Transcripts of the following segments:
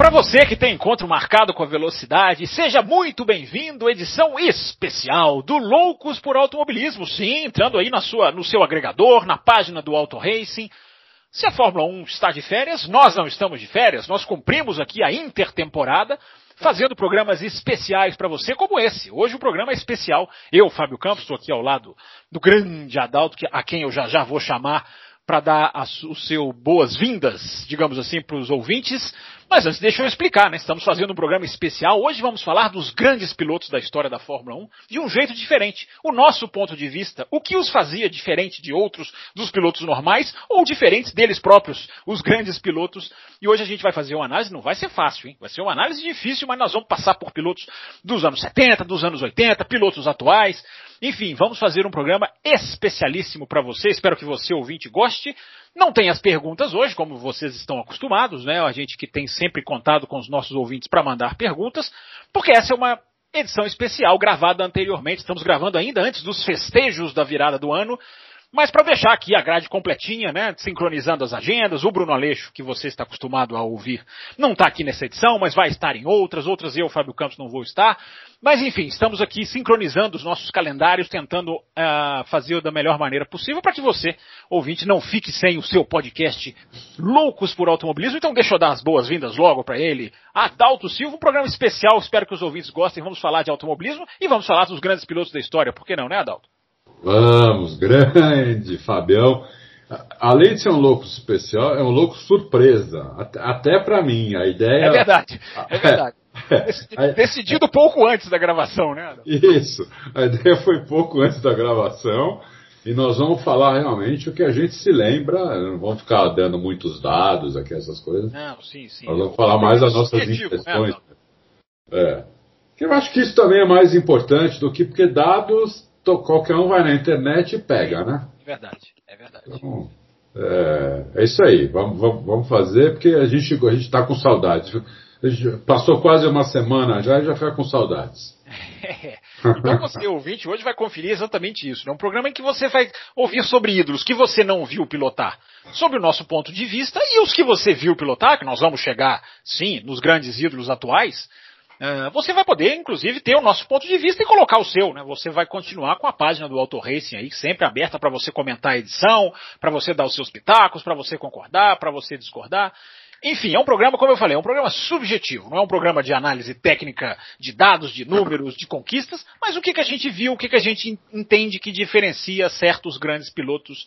Para você que tem encontro marcado com a velocidade, seja muito bem-vindo edição especial do Loucos por Automobilismo. Sim, entrando aí na sua, no seu agregador, na página do Auto Racing. Se a Fórmula 1 está de férias, nós não estamos de férias, nós cumprimos aqui a intertemporada, fazendo programas especiais para você, como esse. Hoje o programa é especial. Eu, Fábio Campos, estou aqui ao lado do grande Adalto, a quem eu já já vou chamar para dar o seu boas-vindas, digamos assim, para os ouvintes. Mas antes, deixa eu explicar, né? Estamos fazendo um programa especial. Hoje vamos falar dos grandes pilotos da história da Fórmula 1 de um jeito diferente. O nosso ponto de vista, o que os fazia diferente de outros, dos pilotos normais, ou diferentes deles próprios, os grandes pilotos. E hoje a gente vai fazer uma análise, não vai ser fácil, hein? Vai ser uma análise difícil, mas nós vamos passar por pilotos dos anos 70, dos anos 80, pilotos atuais. Enfim, vamos fazer um programa especialíssimo para você. Espero que você, ouvinte, goste. Não tem as perguntas hoje, como vocês estão acostumados, né? A gente que tem sempre contado com os nossos ouvintes para mandar perguntas, porque essa é uma edição especial gravada anteriormente. Estamos gravando ainda antes dos festejos da virada do ano. Mas para deixar aqui a grade completinha, né, sincronizando as agendas, o Bruno Aleixo, que você está acostumado a ouvir, não está aqui nessa edição, mas vai estar em outras, outras eu, Fábio Campos, não vou estar. Mas enfim, estamos aqui sincronizando os nossos calendários, tentando uh, fazer da melhor maneira possível para que você, ouvinte, não fique sem o seu podcast Loucos por Automobilismo. Então deixa eu dar as boas-vindas logo para ele, Adalto Silva, um programa especial, espero que os ouvintes gostem. Vamos falar de automobilismo e vamos falar dos grandes pilotos da história, por que não, né, Adalto? Vamos, grande Fabião. Além de ser um louco especial, é um louco surpresa. Até para mim, a ideia. É verdade, é verdade. Decidido pouco antes da gravação, né? Isso. A ideia foi pouco antes da gravação. E nós vamos falar realmente o que a gente se lembra. Não vamos ficar dando muitos dados aqui, essas coisas. Não, sim, sim. Nós vamos falar mais das nossas né, impressões. É. Eu acho que isso também é mais importante do que porque dados qualquer um vai na internet e pega, né? É verdade, é verdade. Então, é, é, isso aí, vamos, vamos, vamos fazer, porque a gente a está com saudades. Passou quase uma semana já e já fica com saudades. então você, ouvinte, hoje vai conferir exatamente isso. É um programa em que você vai ouvir sobre ídolos que você não viu pilotar, sobre o nosso ponto de vista, e os que você viu pilotar, que nós vamos chegar, sim, nos grandes ídolos atuais, você vai poder, inclusive, ter o nosso ponto de vista e colocar o seu, né? Você vai continuar com a página do Auto Racing aí, sempre aberta para você comentar a edição, para você dar os seus pitacos, para você concordar, para você discordar. Enfim, é um programa, como eu falei, é um programa subjetivo, não é um programa de análise técnica de dados, de números, de conquistas, mas o que, que a gente viu, o que, que a gente entende que diferencia certos grandes pilotos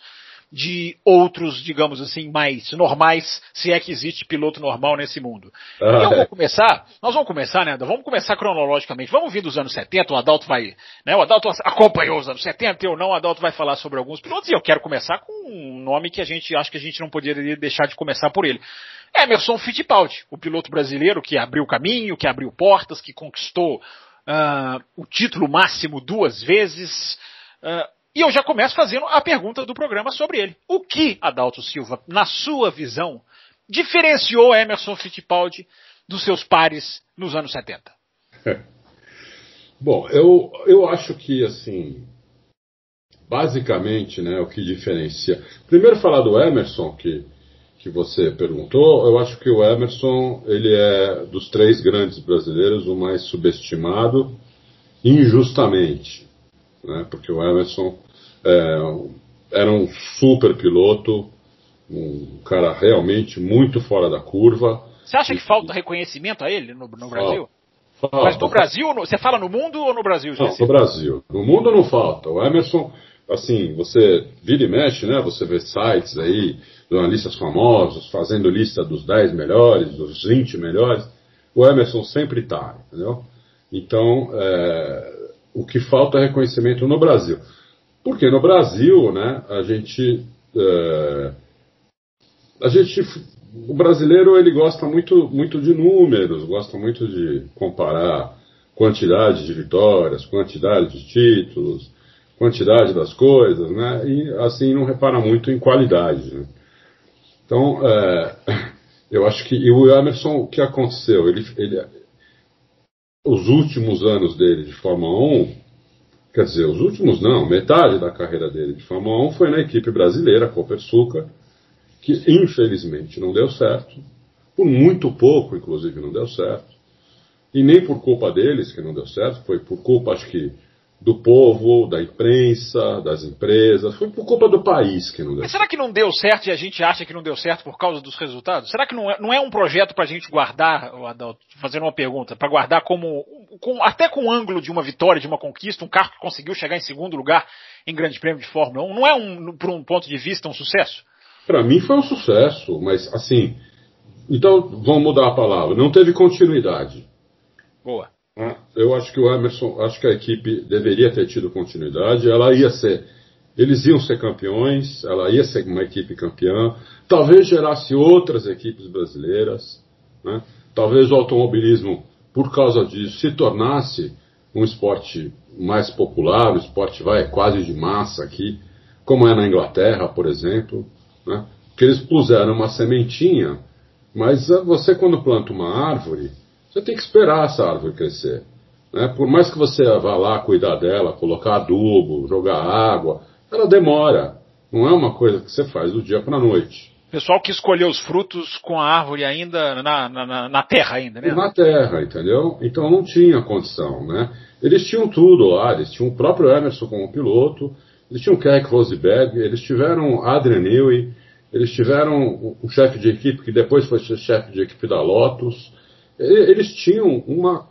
de outros, digamos assim, mais normais, se é que existe piloto normal nesse mundo. Ah, e eu vou começar, nós vamos começar, né, vamos começar cronologicamente, vamos vir dos anos 70, o Adalto vai, né, o Adalto acompanhou os anos 70, eu não, o Adalto vai falar sobre alguns pilotos, e eu quero começar com um nome que a gente, acho que a gente não poderia deixar de começar por ele. Emerson Fittipaldi, o piloto brasileiro que abriu caminho, que abriu portas, que conquistou uh, o título máximo duas vezes, uh, e eu já começo fazendo a pergunta do programa sobre ele. O que, Adalto Silva, na sua visão, diferenciou Emerson Fittipaldi dos seus pares nos anos 70? Bom, eu, eu acho que, assim, basicamente, né, o que diferencia. Primeiro, falar do Emerson, que, que você perguntou. Eu acho que o Emerson, ele é, dos três grandes brasileiros, o mais subestimado, injustamente né? porque o Emerson é, era um super piloto, um cara realmente muito fora da curva. Você acha que falta reconhecimento a ele no, no Brasil? Falta. Mas no Brasil, você fala no mundo ou no Brasil? Não, no Brasil. No mundo não falta. O Emerson, assim, você vira e mexe, né? Você vê sites aí, jornalistas famosos, fazendo lista dos 10 melhores, dos 20 melhores. O Emerson sempre está, entendeu? Então, é, o que falta é reconhecimento no Brasil. Porque no Brasil, né, a gente. É, a gente. O brasileiro ele gosta muito, muito de números, gosta muito de comparar quantidade de vitórias, quantidade de títulos, quantidade das coisas, né? E assim não repara muito em qualidade. Né? Então, é, eu acho que e o Emerson, o que aconteceu? Ele, ele, os últimos anos dele de Fórmula 1, quer dizer, os últimos não, metade da carreira dele de Fórmula 1 foi na equipe brasileira, Copersucar, que infelizmente não deu certo, por muito pouco, inclusive, não deu certo. E nem por culpa deles que não deu certo, foi por culpa, acho que, do povo, da imprensa, das empresas, foi por culpa do país que não deu Mas será que não deu certo e a gente acha que não deu certo por causa dos resultados? Será que não é, não é um projeto para a gente guardar, Adalto, fazendo uma pergunta, para guardar como, com, até com o ângulo de uma vitória, de uma conquista, um carro que conseguiu chegar em segundo lugar em Grande Prêmio de Fórmula 1, não é, um, por um ponto de vista, um sucesso? Para mim foi um sucesso, mas assim, então vamos mudar a palavra, não teve continuidade. Boa. Ah, eu acho que o Emerson, acho que a equipe deveria ter tido continuidade. Ela ia ser, eles iam ser campeões, ela ia ser uma equipe campeã. Talvez gerasse outras equipes brasileiras. Né? Talvez o automobilismo, por causa disso, se tornasse um esporte mais popular, um esporte vai quase de massa aqui, como é na Inglaterra, por exemplo. Né? Que eles puseram uma sementinha, mas ah, você quando planta uma árvore você tem que esperar essa árvore crescer. Né? Por mais que você vá lá cuidar dela, colocar adubo, jogar água, ela demora. Não é uma coisa que você faz do dia para a noite. Pessoal que escolheu os frutos com a árvore ainda na, na, na, terra ainda, né? Na terra, entendeu? Então não tinha condição, né? Eles tinham tudo lá, eles tinham o próprio Emerson como piloto, eles tinham Keck Rosberg, eles tiveram Adrian Newey, eles tiveram um chefe de equipe que depois foi chefe de equipe da Lotus, eles tinham uma.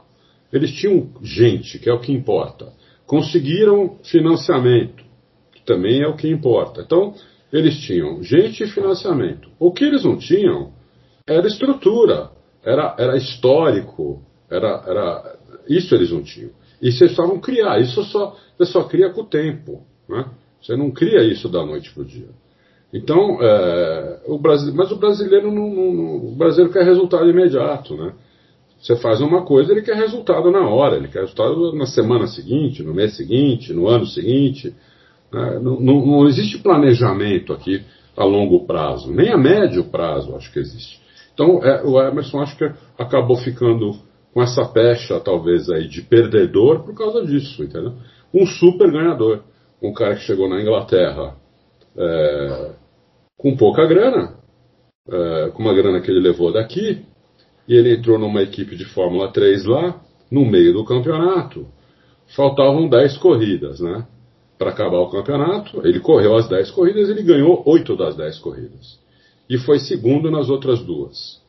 Eles tinham gente, que é o que importa. Conseguiram financiamento, que também é o que importa. Então, eles tinham gente e financiamento. O que eles não tinham era estrutura, era, era histórico, era, era, isso eles não tinham. E vocês precisavam criar, isso só, você só cria com o tempo. Né? Você não cria isso da noite para o dia. Então, é, o Brasil, mas o brasileiro não, não, o brasileiro quer resultado imediato, né? Você faz uma coisa, ele quer resultado na hora, ele quer resultado na semana seguinte, no mês seguinte, no ano seguinte. Né? Não, não, não, existe planejamento aqui a longo prazo, nem a médio prazo acho que existe. Então é, o Emerson acho que acabou ficando com essa pecha, talvez, aí de perdedor por causa disso, entendeu? Um super ganhador. Um cara que chegou na Inglaterra é, com pouca grana, é, com uma grana que ele levou daqui, e ele entrou numa equipe de Fórmula 3 lá, no meio do campeonato. Faltavam 10 corridas, né? Para acabar o campeonato. Ele correu as 10 corridas, ele ganhou 8 das 10 corridas. E foi segundo nas outras duas.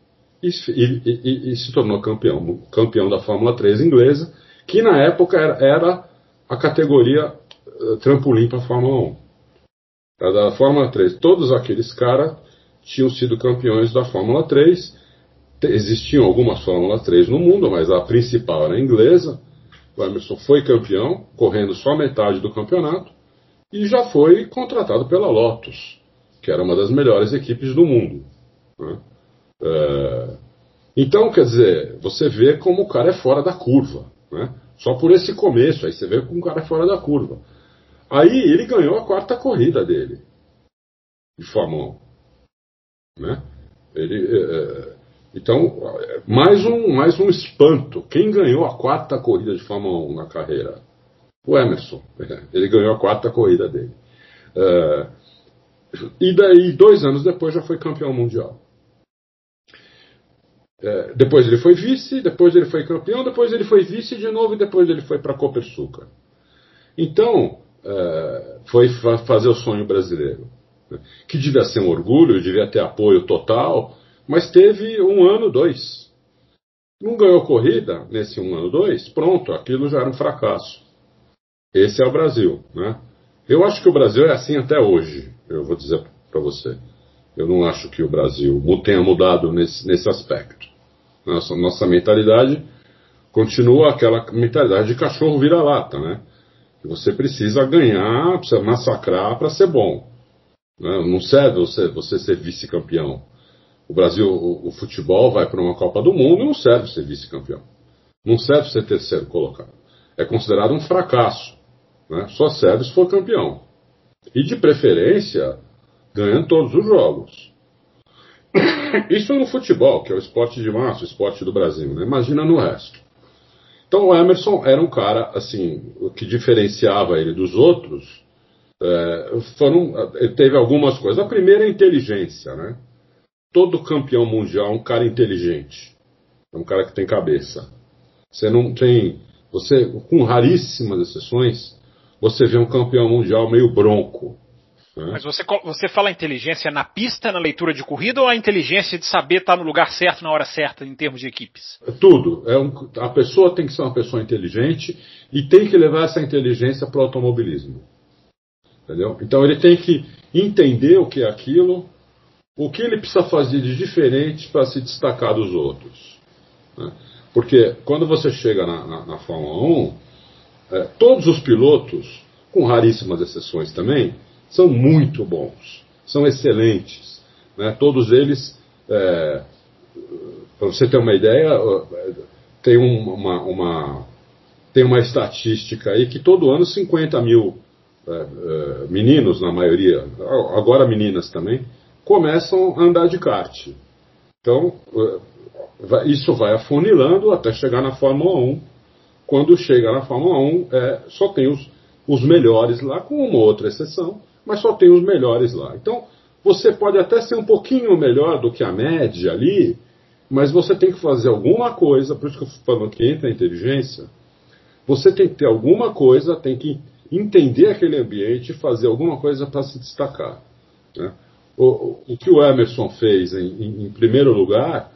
E, e, e, e se tornou campeão, campeão da Fórmula 3 inglesa, que na época era, era a categoria uh, trampolim para a Fórmula 1. Era da Fórmula 3. Todos aqueles caras tinham sido campeões da Fórmula 3 Existiam algumas Fórmula 3 no mundo, mas a principal era a inglesa. O Emerson foi campeão, correndo só metade do campeonato, e já foi contratado pela Lotus, que era uma das melhores equipes do mundo. Né? É... Então, quer dizer, você vê como o cara é fora da curva. Né? Só por esse começo, aí você vê como o cara é fora da curva. Aí ele ganhou a quarta corrida dele, de Fórmula 1. Né? Ele, é, então, mais um, mais um espanto. Quem ganhou a quarta corrida de Fórmula 1 na carreira? O Emerson. Ele ganhou a quarta corrida dele. Uh, e daí, dois anos depois, já foi campeão mundial. Uh, depois ele foi vice, depois ele foi campeão, depois ele foi vice de novo e depois ele foi para a Copersucar. Então, uh, foi fa fazer o sonho brasileiro. Que devia ser um orgulho, devia ter apoio total mas teve um ano, dois. Não ganhou corrida nesse um ano, dois, pronto, aquilo já era um fracasso. Esse é o Brasil, né? Eu acho que o Brasil é assim até hoje, eu vou dizer para você. Eu não acho que o Brasil tenha mudado nesse, nesse aspecto. Nossa, nossa mentalidade continua aquela mentalidade de cachorro vira-lata, né? Você precisa ganhar, precisa massacrar para ser bom. Né? Não serve você, você ser vice-campeão. O Brasil, o, o futebol vai para uma Copa do Mundo e não serve ser vice-campeão. Não serve ser terceiro colocado. É considerado um fracasso. Né? Só serve se for campeão. E de preferência, ganhando todos os jogos. Isso no futebol, que é o esporte de massa, o esporte do Brasil, né? Imagina no resto. Então o Emerson era um cara, assim, o que diferenciava ele dos outros é, foram, teve algumas coisas. A primeira é a inteligência, né? Todo campeão mundial é um cara inteligente. É um cara que tem cabeça. Você não tem. Você, com raríssimas exceções, você vê um campeão mundial meio bronco. Né? Mas você, você fala inteligência na pista, na leitura de corrida, ou a inteligência de saber estar no lugar certo na hora certa em termos de equipes? É tudo. É um, a pessoa tem que ser uma pessoa inteligente e tem que levar essa inteligência para o automobilismo. Entendeu? Então ele tem que entender o que é aquilo, o que ele precisa fazer de diferente para se destacar dos outros. Né? Porque quando você chega na, na, na Fórmula 1, é, todos os pilotos, com raríssimas exceções também, são muito bons, são excelentes. Né? Todos eles, é, para você ter uma ideia, tem uma, uma, tem uma estatística aí que todo ano 50 mil é, é, meninos, na maioria, agora meninas também, começam a andar de kart. Então, é, isso vai afunilando até chegar na Fórmula 1. Quando chega na Fórmula 1, é, só tem os, os melhores lá, com uma outra exceção, mas só tem os melhores lá. Então, você pode até ser um pouquinho melhor do que a média ali, mas você tem que fazer alguma coisa, por isso que eu falando que entra a inteligência, você tem que ter alguma coisa, tem que entender aquele ambiente fazer alguma coisa para se destacar. Né? O, o, que o Emerson fez, em, em, em primeiro lugar,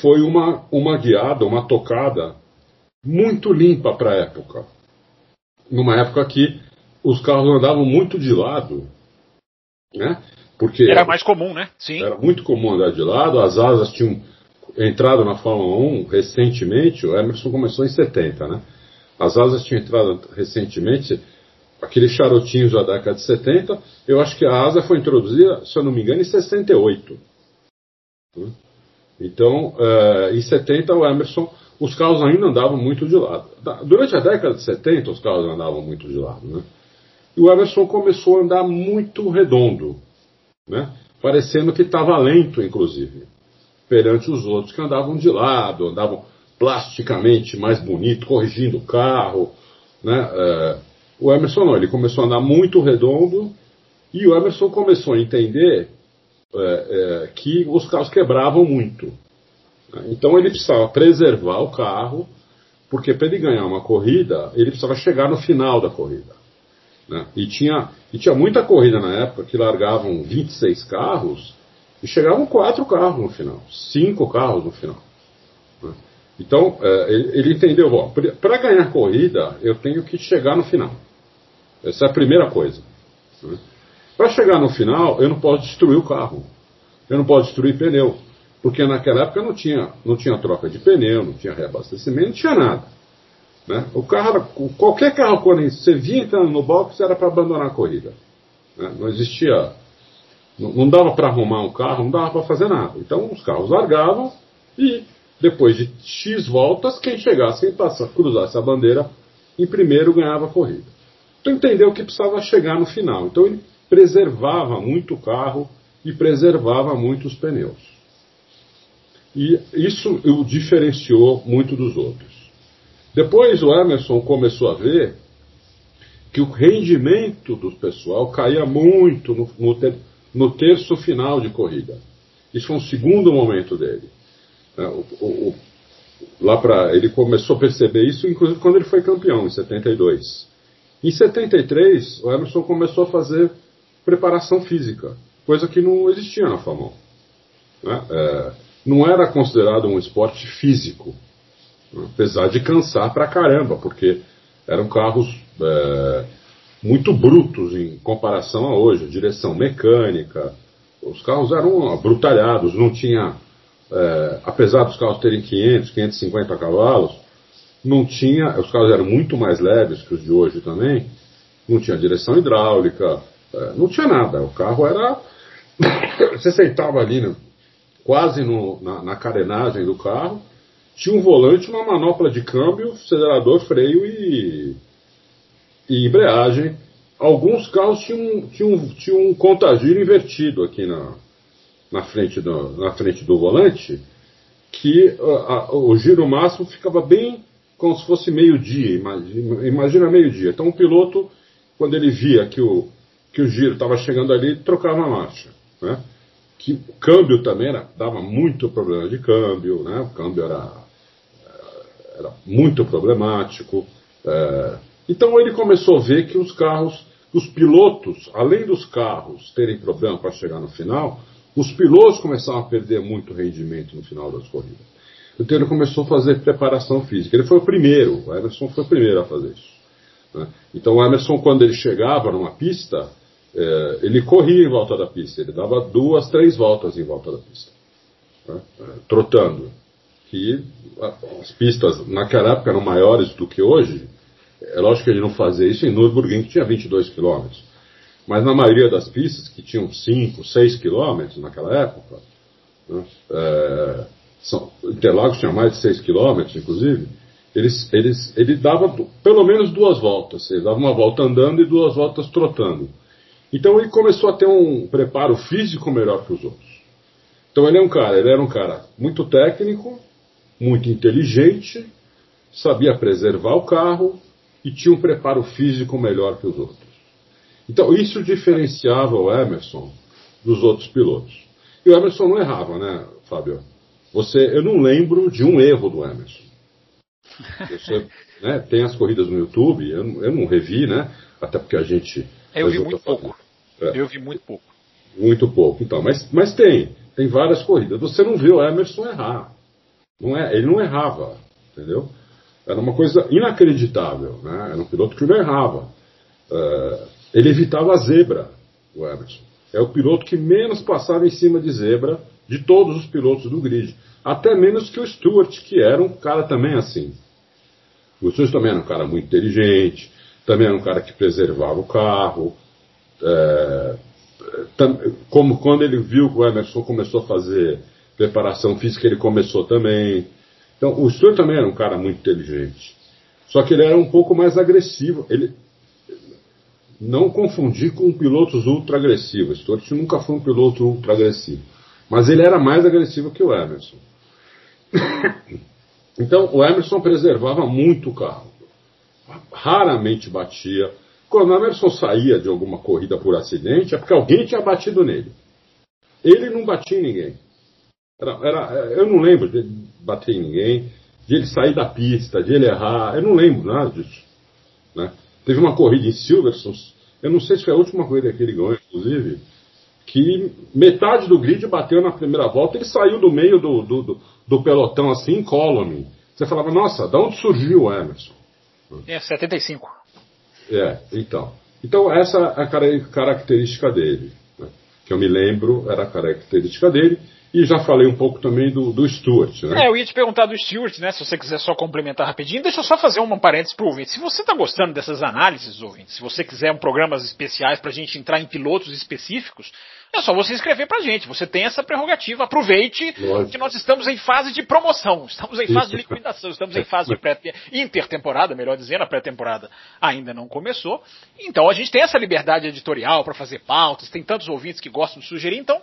foi uma, uma guiada, uma tocada muito limpa para a época. Numa época que os carros andavam muito de lado, né? Porque era mais comum, né? Sim. Era muito comum andar de lado, as asas tinham entrado na Fórmula 1 recentemente, o Emerson começou em 70, né? As asas tinham entrado recentemente, aqueles charutinhos da década de 70, eu acho que a asa foi introduzida, se eu não me engano, em 68. Né? Então, uh, em 70 o Emerson, os carros ainda andavam muito de lado. Durante a década de 70 os carros andavam muito de lado, né? E o Emerson começou a andar muito redondo, né? parecendo que estava lento, inclusive, perante os outros que andavam de lado, andavam plasticamente mais bonito, corrigindo o carro. Né? É, o Emerson não, ele começou a andar muito redondo e o Emerson começou a entender é, é, que os carros quebravam muito. Então ele precisava preservar o carro, porque para ele ganhar uma corrida, ele precisava chegar no final da corrida. Né? E, tinha, e tinha muita corrida na época que largavam 26 carros e chegavam quatro carros no final, cinco carros no final. Né? Então, é, ele, ele, entendeu, para ganhar corrida, eu tenho que chegar no final. Essa é a primeira coisa. Para chegar no final, eu não posso destruir o carro. Eu não posso destruir pneu. Porque naquela época não tinha, não tinha troca de pneu, não tinha reabastecimento, não tinha nada. Né? O carro, qualquer carro, quando você via entrando no box, era para abandonar a corrida. Né? Não existia. Não, não dava para arrumar um carro, não dava para fazer nada. Então os carros largavam e depois de X voltas, quem chegasse e passasse, cruzasse a bandeira em primeiro ganhava a corrida. Então entendeu que precisava chegar no final. Então ele preservava muito o carro e preservava muito os pneus. E isso o diferenciou muito dos outros. Depois o Emerson começou a ver que o rendimento do pessoal caía muito no, no, ter, no terço final de corrida. Isso foi um segundo momento dele. É, o, o, lá para ele começou a perceber isso, inclusive quando ele foi campeão em 72. Em 73, o Emerson começou a fazer preparação física, coisa que não existia na 1. Né? É, não era considerado um esporte físico apesar de cansar pra caramba, porque eram carros é, muito brutos em comparação a hoje, direção mecânica, os carros eram brutalhados, não tinha, é, apesar dos carros terem 500, 550 cavalos, não tinha, os carros eram muito mais leves que os de hoje também, não tinha direção hidráulica, é, não tinha nada, o carro era, você sentava ali né, quase no, na, na carenagem do carro, tinha um volante, uma manopla de câmbio, acelerador, freio e, e embreagem. Alguns carros tinham, tinham, tinham um contagiro invertido aqui na, na frente do, na frente do volante que a, a, o giro máximo ficava bem como se fosse meio-dia. Imagina, imagina meio-dia. Então o piloto, quando ele via que o, que o giro estava chegando ali, trocava a marcha. Né? Que o câmbio também era, dava muito problema de câmbio, né? o câmbio era, era muito problemático. É, então ele começou a ver que os carros, os pilotos, além dos carros terem problema para chegar no final, os pilotos começaram a perder muito rendimento no final das corridas. Então ele começou a fazer preparação física. Ele foi o primeiro, o Emerson foi o primeiro a fazer isso. Né? Então o Emerson, quando ele chegava numa pista, é, ele corria em volta da pista, ele dava duas, três voltas em volta da pista, né? é, trotando. Que as pistas naquela época eram maiores do que hoje, é lógico que ele não fazia isso em Nürburgring, que tinha 22 quilômetros. Mas na maioria das pistas, que tinham 5, 6 quilômetros naquela época, né, é, são, Interlagos tinha mais de 6 quilômetros, inclusive, eles, eles, ele dava pelo menos duas voltas. Ele dava uma volta andando e duas voltas trotando. Então ele começou a ter um preparo físico melhor que os outros. Então ele é um cara, ele era um cara muito técnico, muito inteligente, sabia preservar o carro, e tinha um preparo físico melhor que os outros. Então, isso diferenciava o Emerson dos outros pilotos. E o Emerson não errava, né, Fábio? Você, eu não lembro de um erro do Emerson. Você, né, tem as corridas no YouTube, eu, eu, não revi, né? Até porque a gente. Eu vi muito pouco. É, eu vi muito pouco. Muito pouco, então. Mas, mas tem. Tem várias corridas. Você não viu o Emerson errar. Não é, ele não errava, entendeu? Era uma coisa inacreditável. Né? Era um piloto que não errava. Uh, ele evitava a zebra, o Emerson. É o piloto que menos passava em cima de zebra de todos os pilotos do grid. Até menos que o Stewart, que era um cara também assim. O Stewart também era um cara muito inteligente, também era um cara que preservava o carro. É, como quando ele viu que o Emerson começou a fazer preparação física, ele começou também. Então, o Stuart também era um cara muito inteligente. Só que ele era um pouco mais agressivo. Ele não confundir com pilotos ultra agressivos. Stuart nunca foi um piloto ultra agressivo. Mas ele era mais agressivo que o Emerson. então, o Emerson preservava muito o carro. Raramente batia. Quando o Emerson saía de alguma corrida por acidente, é porque alguém tinha batido nele. Ele não batia em ninguém. Era, era, eu não lembro de bater em ninguém, de ele sair da pista, de ele errar. Eu não lembro nada disso. Né? Teve uma corrida em Silverstone, eu não sei se foi a última corrida que ele ganhou, inclusive, que metade do grid bateu na primeira volta, ele saiu do meio do, do, do, do pelotão assim, incólume. Você falava, nossa, da onde surgiu o Emerson? É, 75. É, então. Então essa é a característica dele. Né? Que eu me lembro, era a característica dele. E já falei um pouco também do, do Stuart, né? É, eu ia te perguntar do Stuart, né? Se você quiser só complementar rapidinho, deixa eu só fazer uma parênteses pro ouvinte. Se você está gostando dessas análises, ouvinte, se você quiser um programas especiais para a gente entrar em pilotos específicos, é só você escrever pra gente. Você tem essa prerrogativa. Aproveite Lógico. que nós estamos em fase de promoção. Estamos em fase de liquidação. Estamos em fase de pré intertemporada, melhor dizendo. A pré-temporada ainda não começou. Então a gente tem essa liberdade editorial para fazer pautas. Tem tantos ouvintes que gostam de sugerir. Então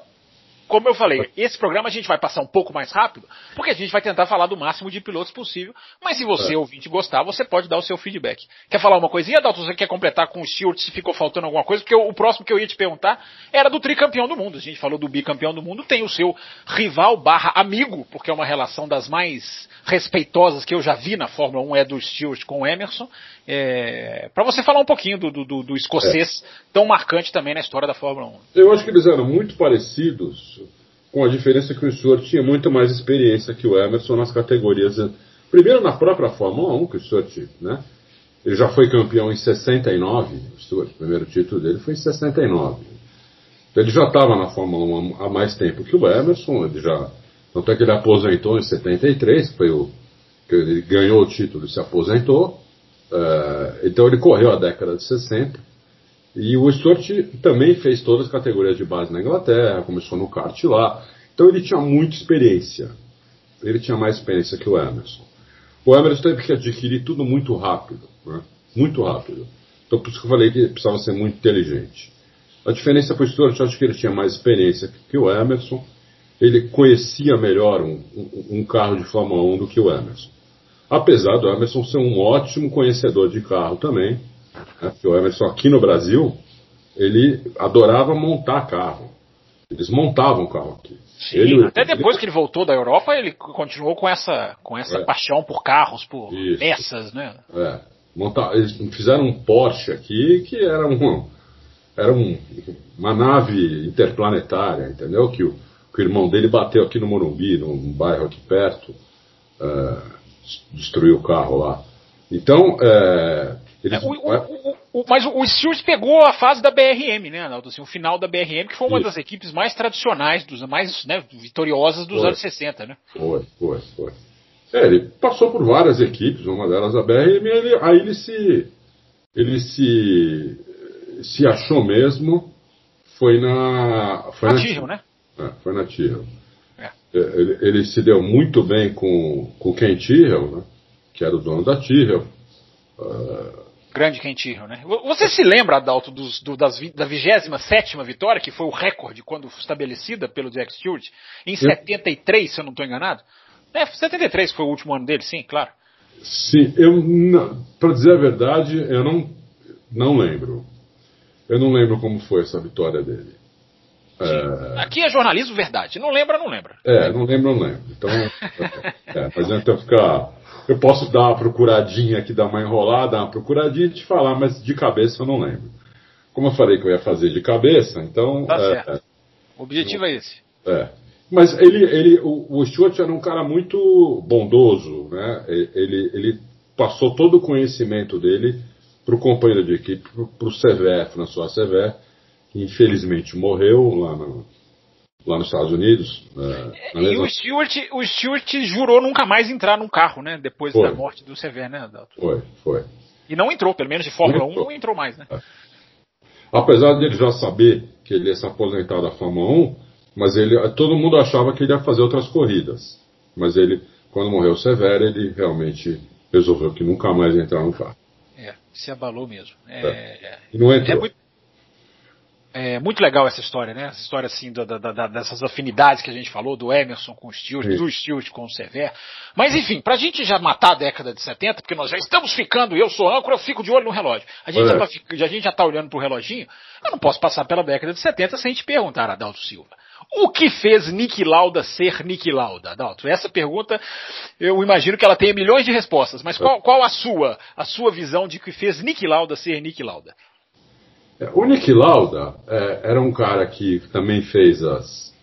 como eu falei, esse programa a gente vai passar um pouco mais rápido, porque a gente vai tentar falar do máximo de pilotos possível. Mas se você, é. ouvinte, gostar, você pode dar o seu feedback. Quer falar uma coisinha, Dalton? Você quer completar com o Stewart se ficou faltando alguma coisa? Porque o próximo que eu ia te perguntar era do tricampeão do mundo. A gente falou do bicampeão do mundo, tem o seu rival barra amigo, porque é uma relação das mais respeitosas que eu já vi na Fórmula 1, é do Stewart com o Emerson. É, para você falar um pouquinho do, do, do escocês é. tão marcante também na história da Fórmula 1. Eu acho que eles eram muito parecidos, com a diferença que o Stewart tinha muito mais experiência que o Emerson nas categorias. Primeiro na própria Fórmula 1, que o Stewart, né? Ele já foi campeão em 69, o Stewart, o primeiro título dele foi em 69. Então ele já estava na Fórmula 1 há mais tempo que o Emerson, ele já. Tanto é que ele aposentou em 73, que foi o. que ele ganhou o título e se aposentou. Uh, então ele correu a década de 60. E o Stuart também fez todas as categorias de base na Inglaterra, começou no kart lá. Então ele tinha muita experiência. Ele tinha mais experiência que o Emerson. O Emerson teve que adquirir tudo muito rápido. Né? Muito rápido. Então por isso que eu falei que precisava ser muito inteligente. A diferença para o Stuart, eu acho que ele tinha mais experiência que o Emerson ele conhecia melhor um, um, um carro de Fórmula 1 do que o Emerson. Apesar do Emerson ser um ótimo conhecedor de carro também, né, porque o Emerson aqui no Brasil, ele adorava montar carro. Eles montavam carro aqui. Sim, ele, até depois ele... que ele voltou da Europa, ele continuou com essa, com essa é. paixão por carros, por Isso. peças, né? É. Montar, eles fizeram um Porsche aqui que era, um, era um, uma nave interplanetária, entendeu? Que o, que o irmão dele bateu aqui no Morumbi, num bairro aqui perto, uh, destruiu o carro lá. Então, é, eles, é, o, o, o, mas o Stewart pegou a fase da BRM, né, Arnaldo? Assim, o final da BRM, que foi uma Isso. das equipes mais tradicionais, dos, mais né, vitoriosas dos foi. anos 60, né? Foi, foi, foi. É, ele passou por várias equipes, uma delas a BRM, ele, aí ele se. Ele se. se achou mesmo. Foi na. Foi na, Tyrrell, né? É, foi na Tyrrell. É. Ele, se deu muito bem com, com Ken Tyrrell, né? Que era o dono da Tyrrell. Uh, Grande Ken Tyrrell, né? Você se lembra, Adalto, dos, do, das, da 27 vitória, que foi o recorde quando estabelecida pelo Jack Stewart, em eu... 73, se eu não estou enganado? É, 73 foi o último ano dele, sim, claro. Sim, eu, para dizer a verdade, eu não, não lembro. Eu não lembro como foi essa vitória dele. É... Aqui é jornalismo verdade. Não lembra, não lembra. É, não lembra, não lembra. Então, é, mas então ficar eu posso dar uma procuradinha aqui, dar uma enrolada, dar uma procuradinha e te falar, mas de cabeça eu não lembro. Como eu falei que eu ia fazer de cabeça, então. Tá é, certo. O objetivo não, é esse. É. Mas ele, ele, o, o Stuart era um cara muito bondoso, né? Ele, ele passou todo o conhecimento dele para o companheiro de equipe, para o Sever, François Sever, que infelizmente morreu lá no, lá nos Estados Unidos. É, e o Stewart, o Stewart jurou nunca mais entrar num carro, né? Depois foi. da morte do Sever, né, Adalto? Foi, foi. E não entrou, pelo menos de Fórmula não 1 não entrou mais, né? É. Apesar de ele já saber que ele ia se aposentar da Fórmula 1, mas ele, todo mundo achava que ele ia fazer outras corridas. Mas ele, quando morreu o Severo, ele realmente resolveu que nunca mais ia entrar no carro. É, se abalou mesmo. É, é. E não entrou. É muito, é muito legal essa história, né? Essa história assim da, da, da, dessas afinidades que a gente falou, do Emerson com o Stewart, do Stewart com o Sever. Mas enfim, pra gente já matar a década de 70, porque nós já estamos ficando, eu sou âncora, eu fico de olho no relógio. A gente, já, tá, a gente já tá olhando pro reloginho, eu não posso passar pela década de 70 sem te perguntar, Adalto Silva. O que fez Nick Lauda ser Nick Lauda, Adalto? Essa pergunta, eu imagino que ela tenha milhões de respostas, mas qual, qual a sua, a sua visão de que fez Nick Lauda ser Nick Lauda? O Nick Lauda é, era um cara que também fez as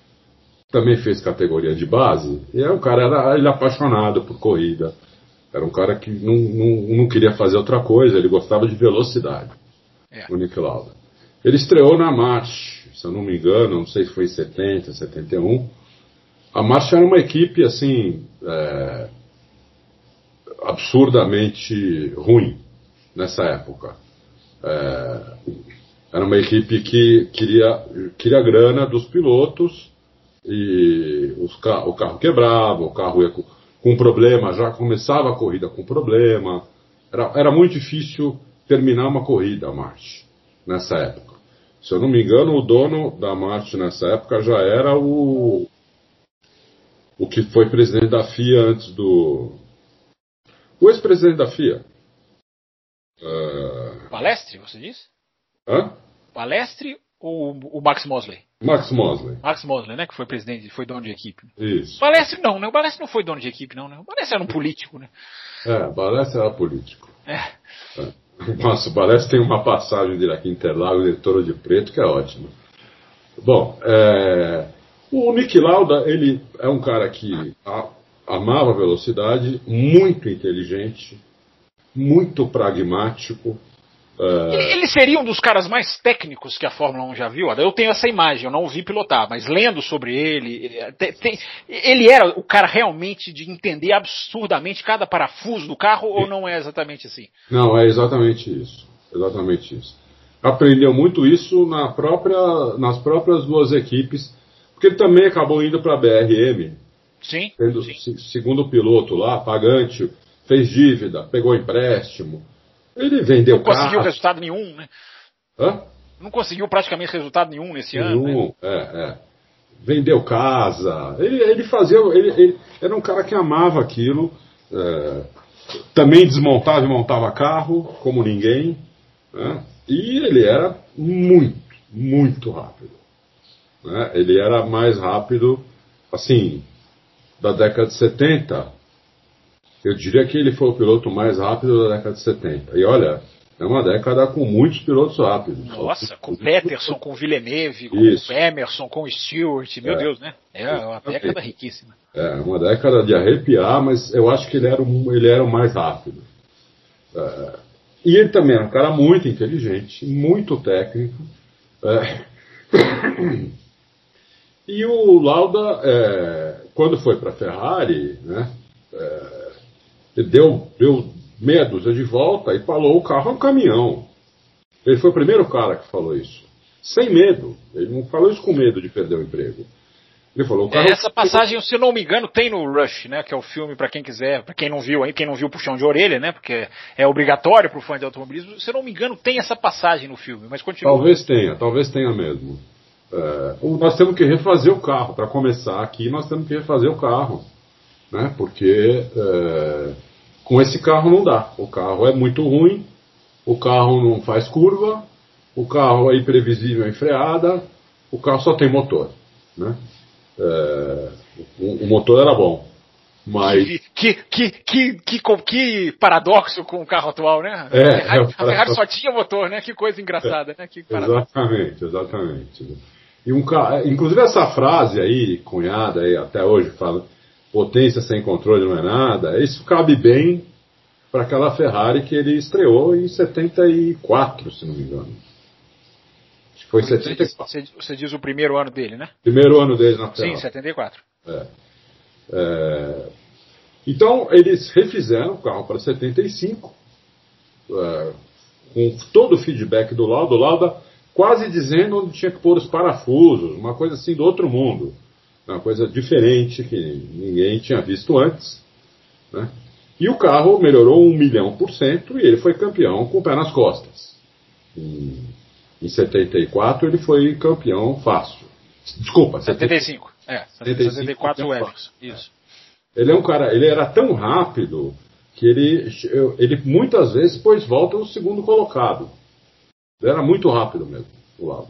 também fez categoria de base e é um cara era ele apaixonado por corrida. Era um cara que não, não, não queria fazer outra coisa ele gostava de velocidade é. o Nick Lauda. Ele estreou na March se eu não me engano não sei se foi em 70 71 a March era uma equipe assim é, absurdamente ruim nessa época. É, era uma equipe que queria, queria grana dos pilotos e os, o carro quebrava, o carro ia com, com problema, já começava a corrida com problema. Era, era muito difícil terminar uma corrida a March nessa época. Se eu não me engano, o dono da March nessa época já era o o que foi presidente da FIA antes do o ex-presidente da FIA. Uh... Palestre, você disse? Hã? Palestre ou o Max Mosley? Max Mosley. Max Mosley, né? Que foi presidente, foi dono de equipe. Isso. Palestre não, né? O Palestre não foi dono de equipe, não, né? O Palestre era um político, né? É, o Palestre era político. É. é. Nossa, o Palestre tem uma passagem dele aqui Interlagos, de Toro de Preto, que é ótima. Bom, é... o Nick Lauda, ele é um cara que amava velocidade, muito inteligente, muito pragmático, Uh... Ele seria um dos caras mais técnicos que a Fórmula 1 já viu. Eu tenho essa imagem, eu não o vi pilotar, mas lendo sobre ele, tem, tem, ele era o cara realmente de entender absurdamente cada parafuso do carro ou não é exatamente assim? Não, é exatamente isso. Exatamente isso. Aprendeu muito isso na própria, nas próprias duas equipes, porque ele também acabou indo para a BRM. Sim, tendo, sim. Segundo piloto lá, pagante, fez dívida, pegou empréstimo ele vendeu Não conseguiu resultado nenhum, né? Hã? Não conseguiu praticamente resultado nenhum nesse nenhum, ano. Né? É, é. vendeu casa, ele, ele fazia, ele, ele, era um cara que amava aquilo, é, também desmontava e montava carro, como ninguém, né? e ele era muito, muito rápido. Né? Ele era mais rápido, assim, da década de 70, eu diria que ele foi o piloto mais rápido da década de 70. E olha, é uma década com muitos pilotos rápidos. Nossa, com Peterson, com Villeneuve, com Isso. Emerson, com Stewart, meu é. Deus, né? É uma década riquíssima. É, uma década de arrepiar, mas eu acho que ele era, o, ele era o mais rápido. É, e ele também era um cara muito inteligente, muito técnico. É, e o Lauda, é, quando foi para a Ferrari, né, é, deu, deu meia dúzia de volta e falou o carro é um caminhão. Ele foi o primeiro cara que falou isso. Sem medo. Ele não falou isso com medo de perder o emprego. Ele falou, o carro... Essa passagem, se não me engano, tem no Rush, né? Que é o filme para quem quiser, para quem não viu aí, quem não viu puxão de orelha, né? Porque é obrigatório para o fã de automobilismo. Se não me engano, tem essa passagem no filme, mas continua. Talvez tenha, talvez tenha mesmo. É, nós temos que refazer o carro. Para começar aqui, nós temos que refazer o carro, né? Porque é, com esse carro não dá. O carro é muito ruim, o carro não faz curva, o carro é imprevisível em freada, o carro só tem motor. Né? É, o, o, motor era bom. Mas... Que, que, que, que, que, paradoxo com o carro atual, né? É, a Ferrari, a Ferrari só tinha motor, né? Que coisa engraçada, né? Que exatamente, exatamente. E um, inclusive essa frase aí, cunhada aí, até hoje, fala, potência sem controle não é nada, isso cabe bem para aquela Ferrari que ele estreou em 74, se não me engano. Acho que foi 74. Você, você diz o primeiro ano dele, né? Primeiro ano dele na Ferrari. Sim, 74. É. É... Então, eles refizeram o carro para 75, é, com todo o feedback do Lauda. O Lauda quase dizendo onde tinha que pôr os parafusos, uma coisa assim do outro mundo uma coisa diferente que ninguém tinha visto antes. Né? E o carro melhorou um milhão por cento e ele foi campeão com o pé nas costas. Em, em 74 ele foi campeão fácil. Desculpa, 75. 75. É, 75, 74 o Emerson. Isso. Ele é um cara, ele era tão rápido que ele, ele muitas vezes pôs volta no segundo colocado. Ele era muito rápido mesmo, o lado.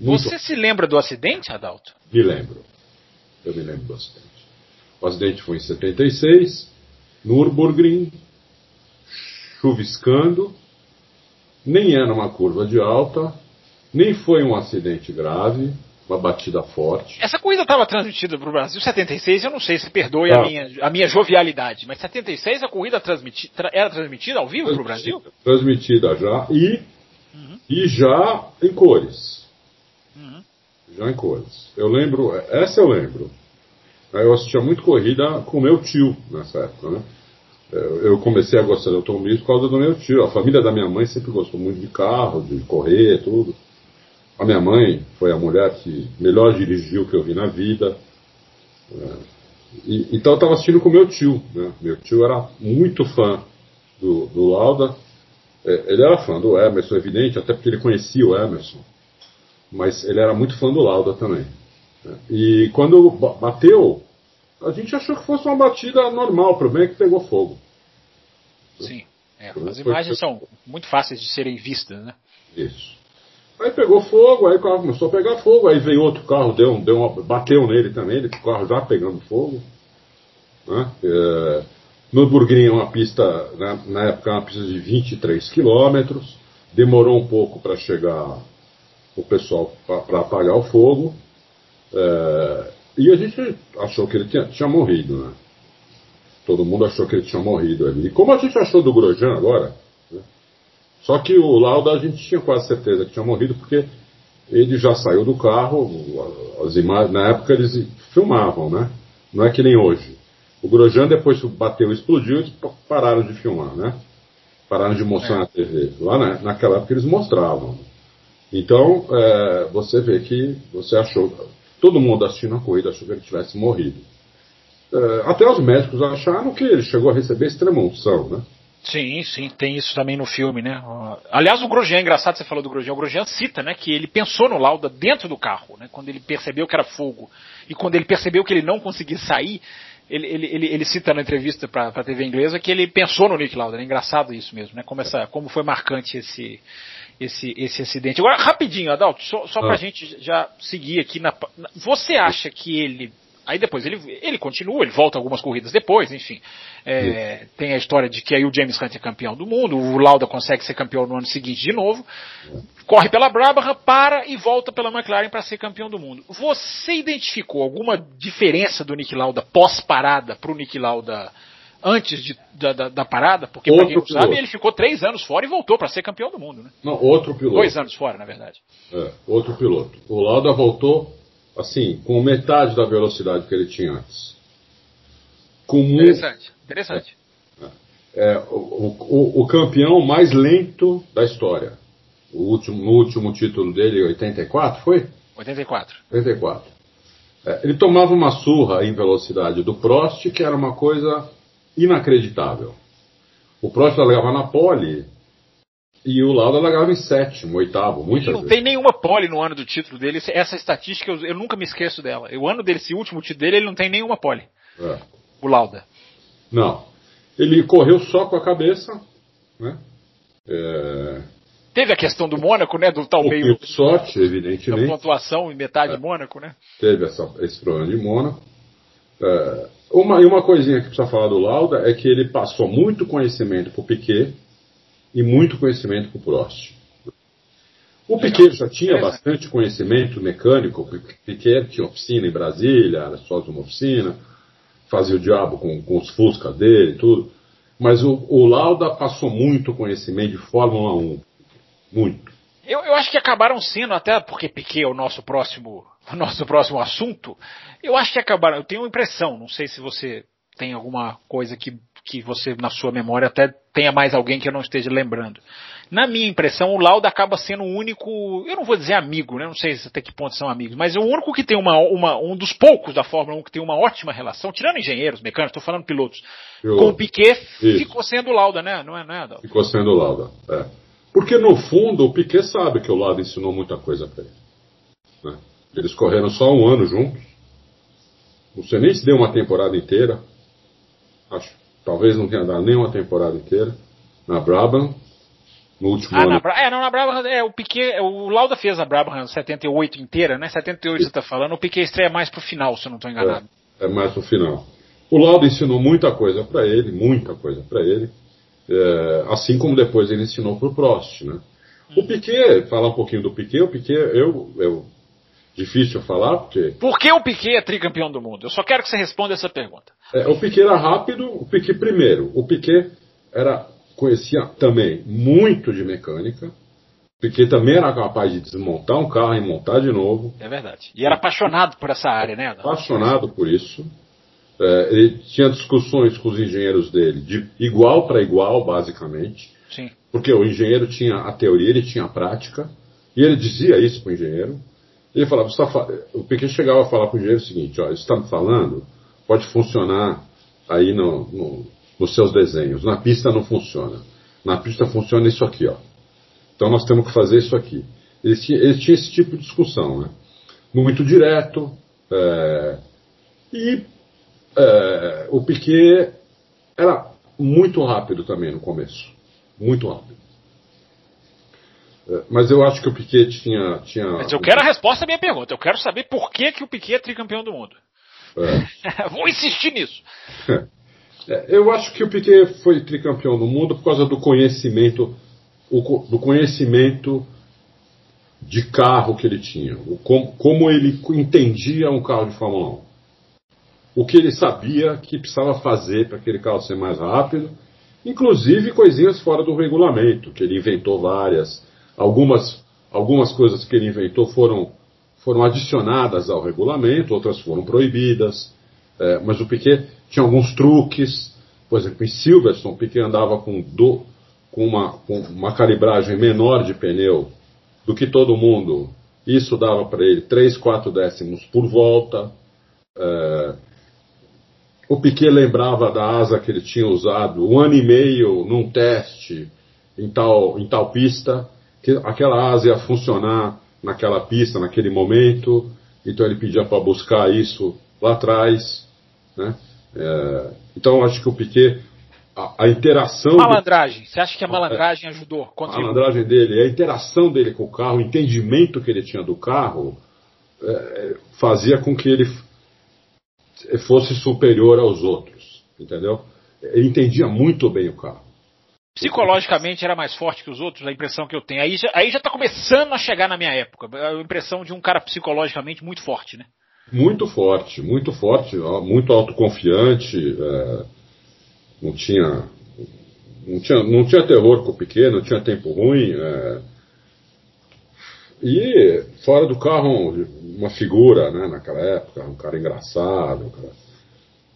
Muito. Você se lembra do acidente, Adalto? Me lembro. Eu me lembro do acidente. O acidente foi em 76, Nürburgring, chuviscando, nem era uma curva de alta, nem foi um acidente grave, uma batida forte. Essa corrida estava transmitida para o Brasil 76, eu não sei se perdoe a, minha, a minha jovialidade, mas 76 a corrida transmiti, tra, era transmitida ao vivo para o Brasil? Transmitida já e, uhum. e já em cores. Já em cores. Eu lembro, essa eu lembro. Eu assistia muito corrida com meu tio nessa época, né? Eu comecei a gostar de automobilismo por causa do meu tio. A família da minha mãe sempre gostou muito de carro, de correr, tudo. A minha mãe foi a mulher que melhor dirigiu que eu vi na vida. Né? E, então eu estava assistindo com meu tio. Né? Meu tio era muito fã do, do Lauda. É, ele era fã do Emerson, evidente, até porque ele conhecia o Emerson mas ele era muito fã do Lauda também. Né? E quando bateu, a gente achou que fosse uma batida normal, o problema é que pegou fogo. Sim, é, as imagens são muito fáceis de serem vistas, né? Isso. Aí pegou fogo, aí o carro começou a pegar fogo, aí veio outro carro, deu, deu uma, bateu nele também, o carro já pegando fogo. Né? É, no Burguinho é uma pista, né, na época, uma pista de 23 quilômetros, demorou um pouco para chegar o pessoal para apagar o fogo. É, e a gente achou que ele tinha, tinha, morrido, né? Todo mundo achou que ele tinha morrido ali. E como a gente achou do Grosjean agora, né? só que o Lauda a gente tinha quase certeza que tinha morrido porque ele já saiu do carro, as imagens, na época eles filmavam, né? Não é que nem hoje. O Grosjean depois bateu e explodiu, eles pararam de filmar, né? Pararam de mostrar é. na TV. Lá na, naquela época eles mostravam. Então, é, você vê que você achou, todo mundo assistindo a corrida achou que ele tivesse morrido. É, até os médicos acharam que ele chegou a receber extrema unção, né? Sim, sim, tem isso também no filme, né? Aliás, o Grosjean, é engraçado você falou do Grosjean, o Grosjean cita, né, que ele pensou no Lauda dentro do carro, né, quando ele percebeu que era fogo, e quando ele percebeu que ele não conseguia sair, ele, ele, ele, ele cita na entrevista para a TV inglesa que ele pensou no Nick Lauda, é engraçado isso mesmo, né, como, essa, como foi marcante esse, esse, esse acidente. Agora, rapidinho, Adalto, só, só para a ah. gente já seguir aqui na... Você acha que ele Aí depois ele, ele continua, ele volta algumas corridas depois, enfim. É, tem a história de que aí o James Hunt é campeão do mundo, o Lauda consegue ser campeão no ano seguinte de novo, corre pela Brabham, para e volta pela McLaren para ser campeão do mundo. Você identificou alguma diferença do Nick Lauda pós-parada para o Nick Lauda antes de, da, da, da, parada? Porque, para quem não piloto. sabe, ele ficou três anos fora e voltou para ser campeão do mundo. Né? Não, outro piloto. Dois anos fora, na verdade. É, outro piloto. O Lauda voltou assim, com metade da velocidade que ele tinha antes. Com interessante, interessante. É, é o, o, o, campeão mais lento da história. O último, no último título dele, 84, foi? 84. 84. É, ele tomava uma surra em velocidade do Prost, que era uma coisa inacreditável. O Prost largava na pole e o Lauda largava em sétimo, oitavo, muitas Não vezes. tem nenhuma pole no ano do título dele. Essa estatística eu, eu, nunca me esqueço dela. O ano dele, esse último título dele, ele não tem nenhuma pole. É. O Lauda. Não. Ele correu só com a cabeça, né? É... Teve a questão do Mônaco, né? Do tal um meio. Sorte, evidentemente. Da pontuação em metade é. de Mônaco, né? Teve essa, esse problema de Mônaco. É... Uma, e uma coisinha que precisa falar do Lauda é que ele passou muito conhecimento para o Piquet e muito conhecimento com o Prost. O Piquet já tinha bastante conhecimento mecânico, o Piquet tinha oficina em Brasília, era só de uma oficina, fazia o diabo com, com os Fusca dele e tudo. Mas o, o, Lauda passou muito conhecimento de Fórmula 1. Muito. Eu, eu acho que acabaram sendo, até porque Piquet é o nosso próximo, o nosso próximo assunto, eu acho que acabaram, eu tenho a impressão, não sei se você tem alguma coisa que que você, na sua memória, até tenha mais alguém que eu não esteja lembrando. Na minha impressão, o Lauda acaba sendo o único, eu não vou dizer amigo, né? não sei até que ponto são amigos, mas é o único que tem uma, uma, um dos poucos da Fórmula 1 que tem uma ótima relação, tirando engenheiros, mecânicos, estou falando pilotos, com o Piquet isso. ficou sendo o Lauda, né? Não é, não é Adalto? Ficou sendo o Lauda, é. Porque no fundo o Piquet sabe que o Lauda ensinou muita coisa para ele. Né? Eles correram só um ano juntos. Você nem se deu uma temporada inteira, acho. Talvez não tenha dado nem uma temporada inteira. Na Brabham, no último ah, ano. Na Bra é, não, na Brabham, é, o Piquet, o Lauda fez a Brabham 78 inteira, né? 78 você está falando, o Piquet estreia mais pro final, se eu não estou enganado. É, é, mais pro final. O Lauda ensinou muita coisa para ele, muita coisa para ele, é, assim como depois ele ensinou pro Prost, né? O Piquet, falar um pouquinho do Piquet, o Piquet, eu, eu difícil falar, porque. Por que o Piquet é tricampeão do mundo? Eu só quero que você responda essa pergunta. É, o Piquet era rápido, o Piquet primeiro. O Piquet era, conhecia também muito de mecânica. O Piquet também era capaz de desmontar um carro e montar de novo. É verdade. E era apaixonado por essa área, né? Apaixonado por isso. É, ele tinha discussões com os engenheiros dele, de igual para igual, basicamente. Sim. Porque o engenheiro tinha a teoria, ele tinha a prática. E ele dizia isso para o engenheiro. Ele falava, tá, o Piquet chegava a falar para o engenheiro o seguinte, ó, está me falando, pode funcionar aí no, no, nos seus desenhos. Na pista não funciona. Na pista funciona isso aqui, ó. Então nós temos que fazer isso aqui. Eles tinham, eles tinham esse tipo de discussão, né? Muito direto. É, e é, o Piquet era muito rápido também no começo. Muito rápido. É, mas eu acho que o Piquet tinha. tinha Mas eu quero a resposta à minha pergunta. Eu quero saber por que, que o Piquet é tricampeão do mundo. É. Vou insistir nisso. É, eu acho que o Piquet foi tricampeão do mundo por causa do conhecimento, do conhecimento de carro que ele tinha, como, como ele entendia um carro de Fórmula 1. O que ele sabia que precisava fazer para aquele carro ser mais rápido, inclusive coisinhas fora do regulamento, que ele inventou várias Algumas, algumas coisas que ele inventou foram, foram adicionadas ao regulamento, outras foram proibidas. É, mas o Piquet tinha alguns truques. Por exemplo, em Silverstone, o Piquet andava com, do, com, uma, com uma calibragem menor de pneu do que todo mundo. Isso dava para ele 3, 4 décimos por volta. É, o Piquet lembrava da asa que ele tinha usado um ano e meio num teste em tal, em tal pista, que aquela asa ia funcionar naquela pista, naquele momento, então ele pedia para buscar isso lá atrás. Né? É, então acho que o Piquet, a, a interação. Malandragem, você acha que a malandragem ajudou? Contribuiu? A malandragem dele, a interação dele com o carro, o entendimento que ele tinha do carro, é, fazia com que ele fosse superior aos outros, entendeu? Ele entendia muito bem o carro. Psicologicamente era mais forte que os outros, a impressão que eu tenho. Aí já, aí já tá começando a chegar na minha época. A impressão de um cara psicologicamente muito forte, né? Muito forte, muito forte, muito autoconfiante. É, não tinha. Não tinha, não tinha terror com o pequeno, não tinha tempo ruim. É, e fora do carro, uma figura, né, naquela época, um cara engraçado, um cara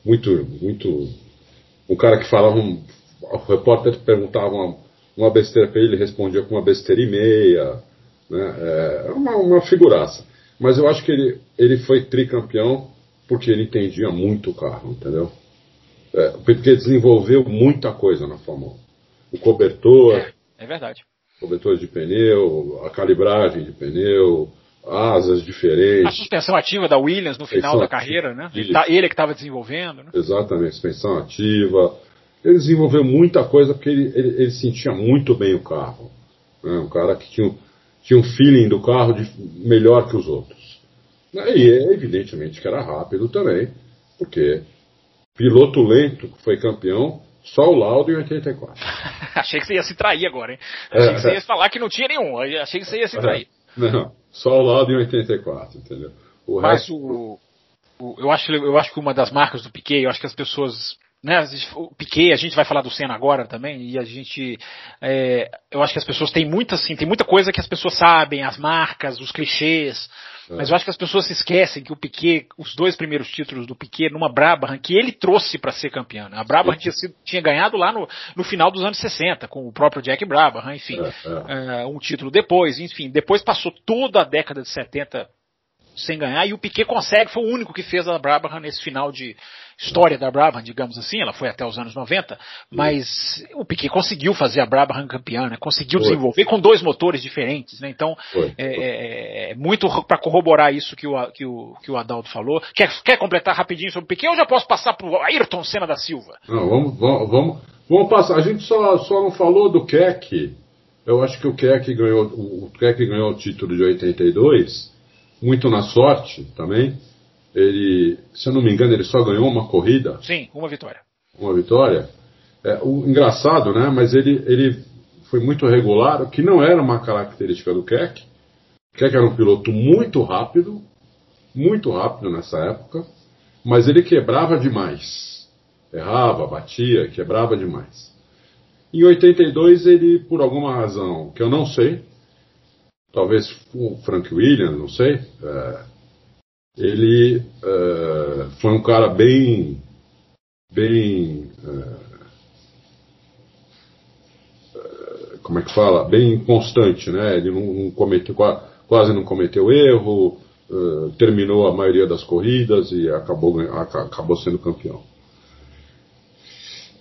muito, muito. Um cara que falava. Um, o repórter perguntava uma, uma besteira para ele, ele respondia com uma besteira e meia. Né, é uma, uma figuraça. Mas eu acho que ele, ele foi tricampeão porque ele entendia muito o carro, entendeu? É, porque desenvolveu muita coisa na Fórmula 1. O cobertor. É, é verdade cobertores de pneu, a calibragem de pneu, asas diferentes. A suspensão ativa da Williams no final da carreira, né? Ele, tá, ele é que estava desenvolvendo, né? Exatamente, suspensão ativa. Ele desenvolveu muita coisa porque ele, ele, ele sentia muito bem o carro. Né? Um cara que tinha, tinha um feeling do carro de, melhor que os outros. E evidentemente que era rápido também, porque piloto lento que foi campeão só o laudo em 84. Achei que você ia se trair agora, hein? Achei é, que você ia falar que não tinha nenhum. Achei que você ia se trair. Não, só o laudo em 84, entendeu? O Mas resto... o, o, eu, acho, eu acho que uma das marcas do Piquet, eu acho que as pessoas né, o Piquet, a gente vai falar do Senna agora também, e a gente, é, eu acho que as pessoas têm muita, assim, tem muita coisa que as pessoas sabem, as marcas, os clichês, é. mas eu acho que as pessoas se esquecem que o Piquet, os dois primeiros títulos do Piquet numa Brabham, que ele trouxe para ser campeão, né? a Brabham tinha, sido, tinha ganhado lá no, no final dos anos 60, com o próprio Jack Brabham, enfim, é, é. um título depois, enfim, depois passou toda a década de 70 sem ganhar, e o Piquet consegue, foi o único que fez a Brabham nesse final de história da Brabham, digamos assim, ela foi até os anos 90, mas o Piquet conseguiu fazer a Brabham campeã, né? conseguiu foi. desenvolver com dois motores diferentes, né? então foi. É, é, é, muito para corroborar isso que o, que, o, que o Adalto falou. Quer, quer completar rapidinho sobre o Piquet ou já posso passar para o Ayrton Senna da Silva? Não, vamos, vamos, vamos, vamos passar, a gente só, só não falou do Keck, eu acho que o Keck ganhou, o Keck ganhou o título de 82, muito na sorte também. Ele, se eu não me engano, ele só ganhou uma corrida. Sim, uma vitória. Uma vitória. É, o, engraçado, né? Mas ele, ele foi muito regular, o que não era uma característica do Keck. Keck era um piloto muito rápido, muito rápido nessa época, mas ele quebrava demais. Errava, batia, quebrava demais. Em 82 ele, por alguma razão que eu não sei, talvez o Frank Williams, não sei, é, ele é, foi um cara bem, bem, é, é como é que fala, bem constante, né? Ele não, não cometeu, quase não cometeu erro, é, terminou a maioria das corridas e acabou, acabou sendo campeão.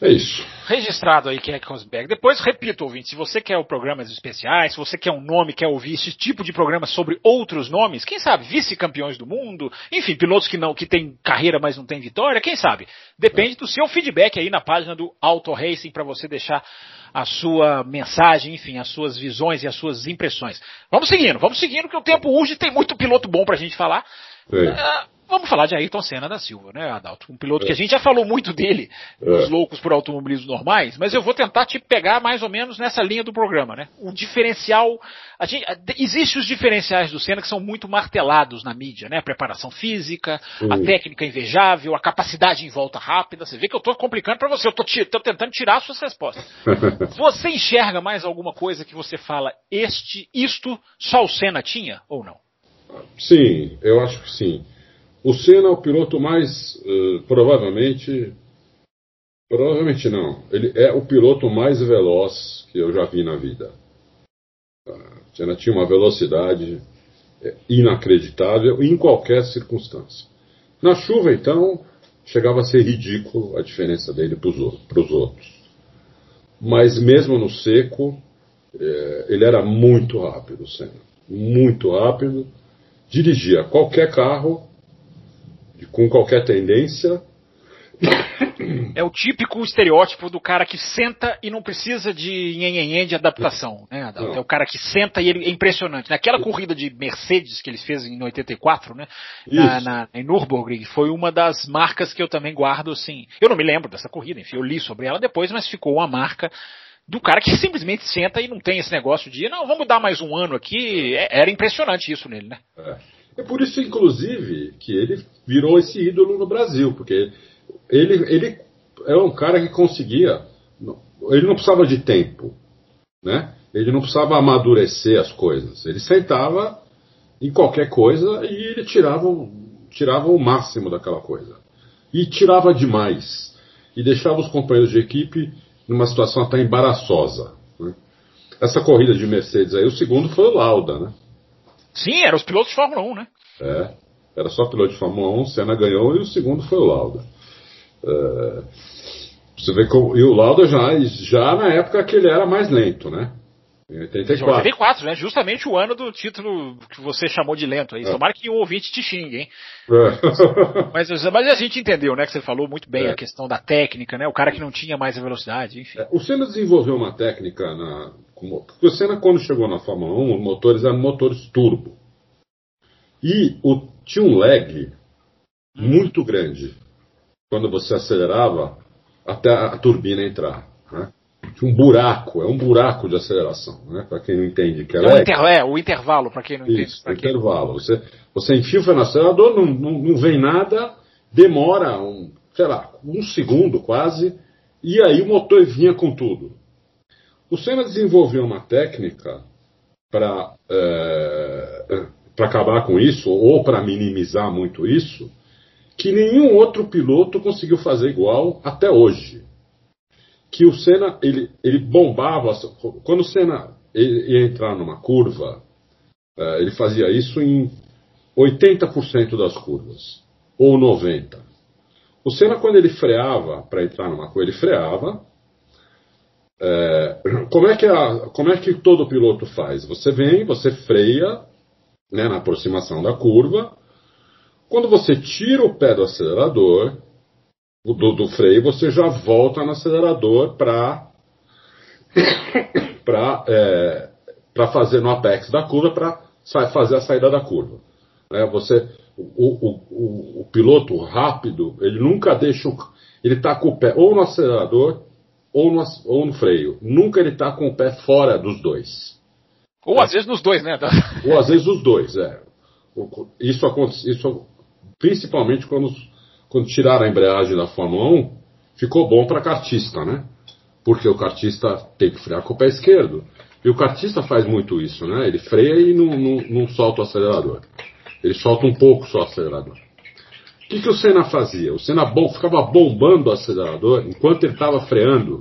É isso. Registrado aí quem é Rosberg. Depois, repito, ouvinte, se você quer programas especiais, se você quer um nome, quer ouvir esse tipo de programa sobre outros nomes, quem sabe, vice-campeões do mundo, enfim, pilotos que não, que têm carreira, mas não têm vitória, quem sabe? Depende do seu feedback aí na página do Auto Racing para você deixar a sua mensagem, enfim, as suas visões e as suas impressões. Vamos seguindo, vamos seguindo, que o tempo urge, tem muito piloto bom pra gente falar. É. Vamos falar de Ayrton Senna da Silva, né, Adalto? Um piloto é. que a gente já falou muito dele é. loucos por automobilismo normais, mas eu vou tentar te pegar mais ou menos nessa linha do programa, né? O diferencial. A gente, existe os diferenciais do Senna que são muito martelados na mídia, né? A preparação física, a técnica invejável, a capacidade em volta rápida. Você vê que eu estou complicando para você, eu estou tentando tirar as suas respostas. você enxerga mais alguma coisa que você fala, este, isto, só o Senna tinha ou não? Sim, eu acho que sim. O Senna é o piloto mais, uh, provavelmente, provavelmente não, ele é o piloto mais veloz que eu já vi na vida. Uh, Senna tinha uma velocidade é, inacreditável em qualquer circunstância. Na chuva, então, chegava a ser ridículo a diferença dele para os outros. Mas mesmo no seco, é, ele era muito rápido, Senna. Muito rápido. Dirigia qualquer carro, com qualquer tendência, é o típico estereótipo do cara que senta e não precisa de nhenhenhen de adaptação. Né? É o cara que senta e ele é impressionante. Naquela corrida de Mercedes que eles fez em 84, né? Na, na, em Nürburgring, foi uma das marcas que eu também guardo, assim. Eu não me lembro dessa corrida, enfim, eu li sobre ela depois, mas ficou uma marca do cara que simplesmente senta e não tem esse negócio de, não, vamos dar mais um ano aqui. É, era impressionante isso nele, né? É. é por isso, inclusive, que ele virou esse ídolo no Brasil, porque ele, ele é um cara que conseguia. Ele não precisava de tempo, né? Ele não precisava amadurecer as coisas. Ele sentava em qualquer coisa e ele tirava, tirava o máximo daquela coisa. E tirava demais. E deixava os companheiros de equipe numa situação até embaraçosa. Né? Essa corrida de Mercedes aí, o segundo foi o Lauda, né? Sim, eram os pilotos de Fórmula 1, né? É, era só piloto de Fórmula 1, Senna ganhou e o segundo foi o Lauda. Uh, você vê e o Lauda já, já na época que ele era mais lento, né? Em 84. 84, né? Justamente o ano do título que você chamou de lento aí. É. Tomara que o ouvinte te xingue, hein? É. mas, mas a gente entendeu, né? Que você falou muito bem é. a questão da técnica, né? O cara que não tinha mais a velocidade, enfim. É, o Senna desenvolveu uma técnica na. Porque o Senna, quando chegou na Fórmula 1, os motores eram motores turbo. E o, tinha um lag muito grande quando você acelerava até a turbina entrar. Né? Tinha um buraco, é um buraco de aceleração, né? para quem não entende que é, é, inter, é o intervalo, para quem não entende. Isso, o intervalo. Você, você enfia no acelerador, não, não, não vem nada, demora, um, sei lá, um segundo quase, e aí o motor vinha com tudo. O Senna desenvolveu uma técnica para é, acabar com isso, ou para minimizar muito isso, que nenhum outro piloto conseguiu fazer igual até hoje. Que o Senna, ele, ele bombava. Quando o Senna ia entrar numa curva, eh, ele fazia isso em 80% das curvas, ou 90%. O Senna, quando ele freava para entrar numa curva, ele freava. É, como, é que a, como é que todo piloto faz? Você vem, você freia né, na aproximação da curva, quando você tira o pé do acelerador, do, do freio, você já volta no acelerador para para é, fazer no apex da curva para fazer a saída da curva. É, você, o, o, o, o, piloto rápido, ele nunca deixa o, ele está com o pé ou no acelerador ou no, ou no freio. Nunca ele está com o pé fora dos dois. Ou é. às vezes nos dois, né? Ou às vezes os dois, é. Isso, isso principalmente quando, quando tiraram a embreagem da Fórmula 1, ficou bom para kartista, né? Porque o kartista tem que frear com o pé esquerdo. E o kartista faz muito isso, né? Ele freia e não, não, não solta o acelerador. Ele solta um pouco só o acelerador. O que, que o Senna fazia? O Senna bom, ficava bombando o acelerador enquanto ele estava freando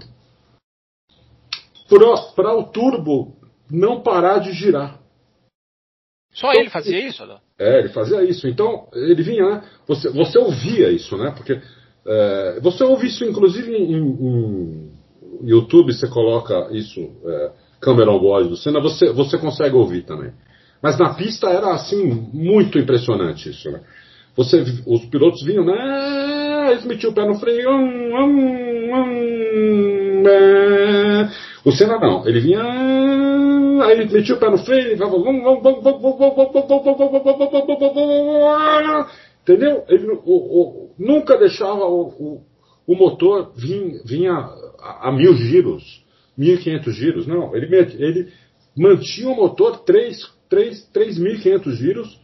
para o turbo não parar de girar. Só então, ele fazia isso? É, ele fazia isso. Então, ele vinha, né? Você, você ouvia isso, né? Porque é, você ouve isso, inclusive, em, em, YouTube, você coloca isso, é, Cameron Boyd do Senna, você, você consegue ouvir também. Mas na pista era, assim, muito impressionante isso, né? Você, os pilotos vinham, né? Eles metiam o pé no freio. Um, um, um, o Senna não, ele vinha aí ele metia o pé no freio, e falava, entendeu? Ele o, o, nunca deixava o, o, motor vir, vinha a, a, mil giros, 1500 giros, não, ele, ele mantinha o motor 3.500 giros,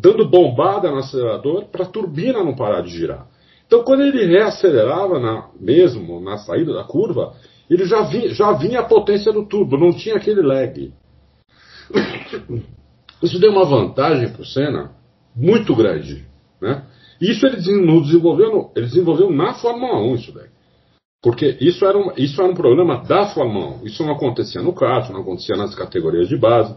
dando bombada no acelerador para a turbina não parar de girar. Então, quando ele reacelerava na, mesmo na saída da curva, ele já vinha, já vinha a potência do turbo, não tinha aquele lag. Isso deu uma vantagem para o Senna muito grande. Né? Isso ele desenvolveu, ele desenvolveu na Fórmula 1 isso daí. Porque isso era, um, isso era um problema da Fórmula 1. Isso não acontecia no kart, não acontecia nas categorias de base.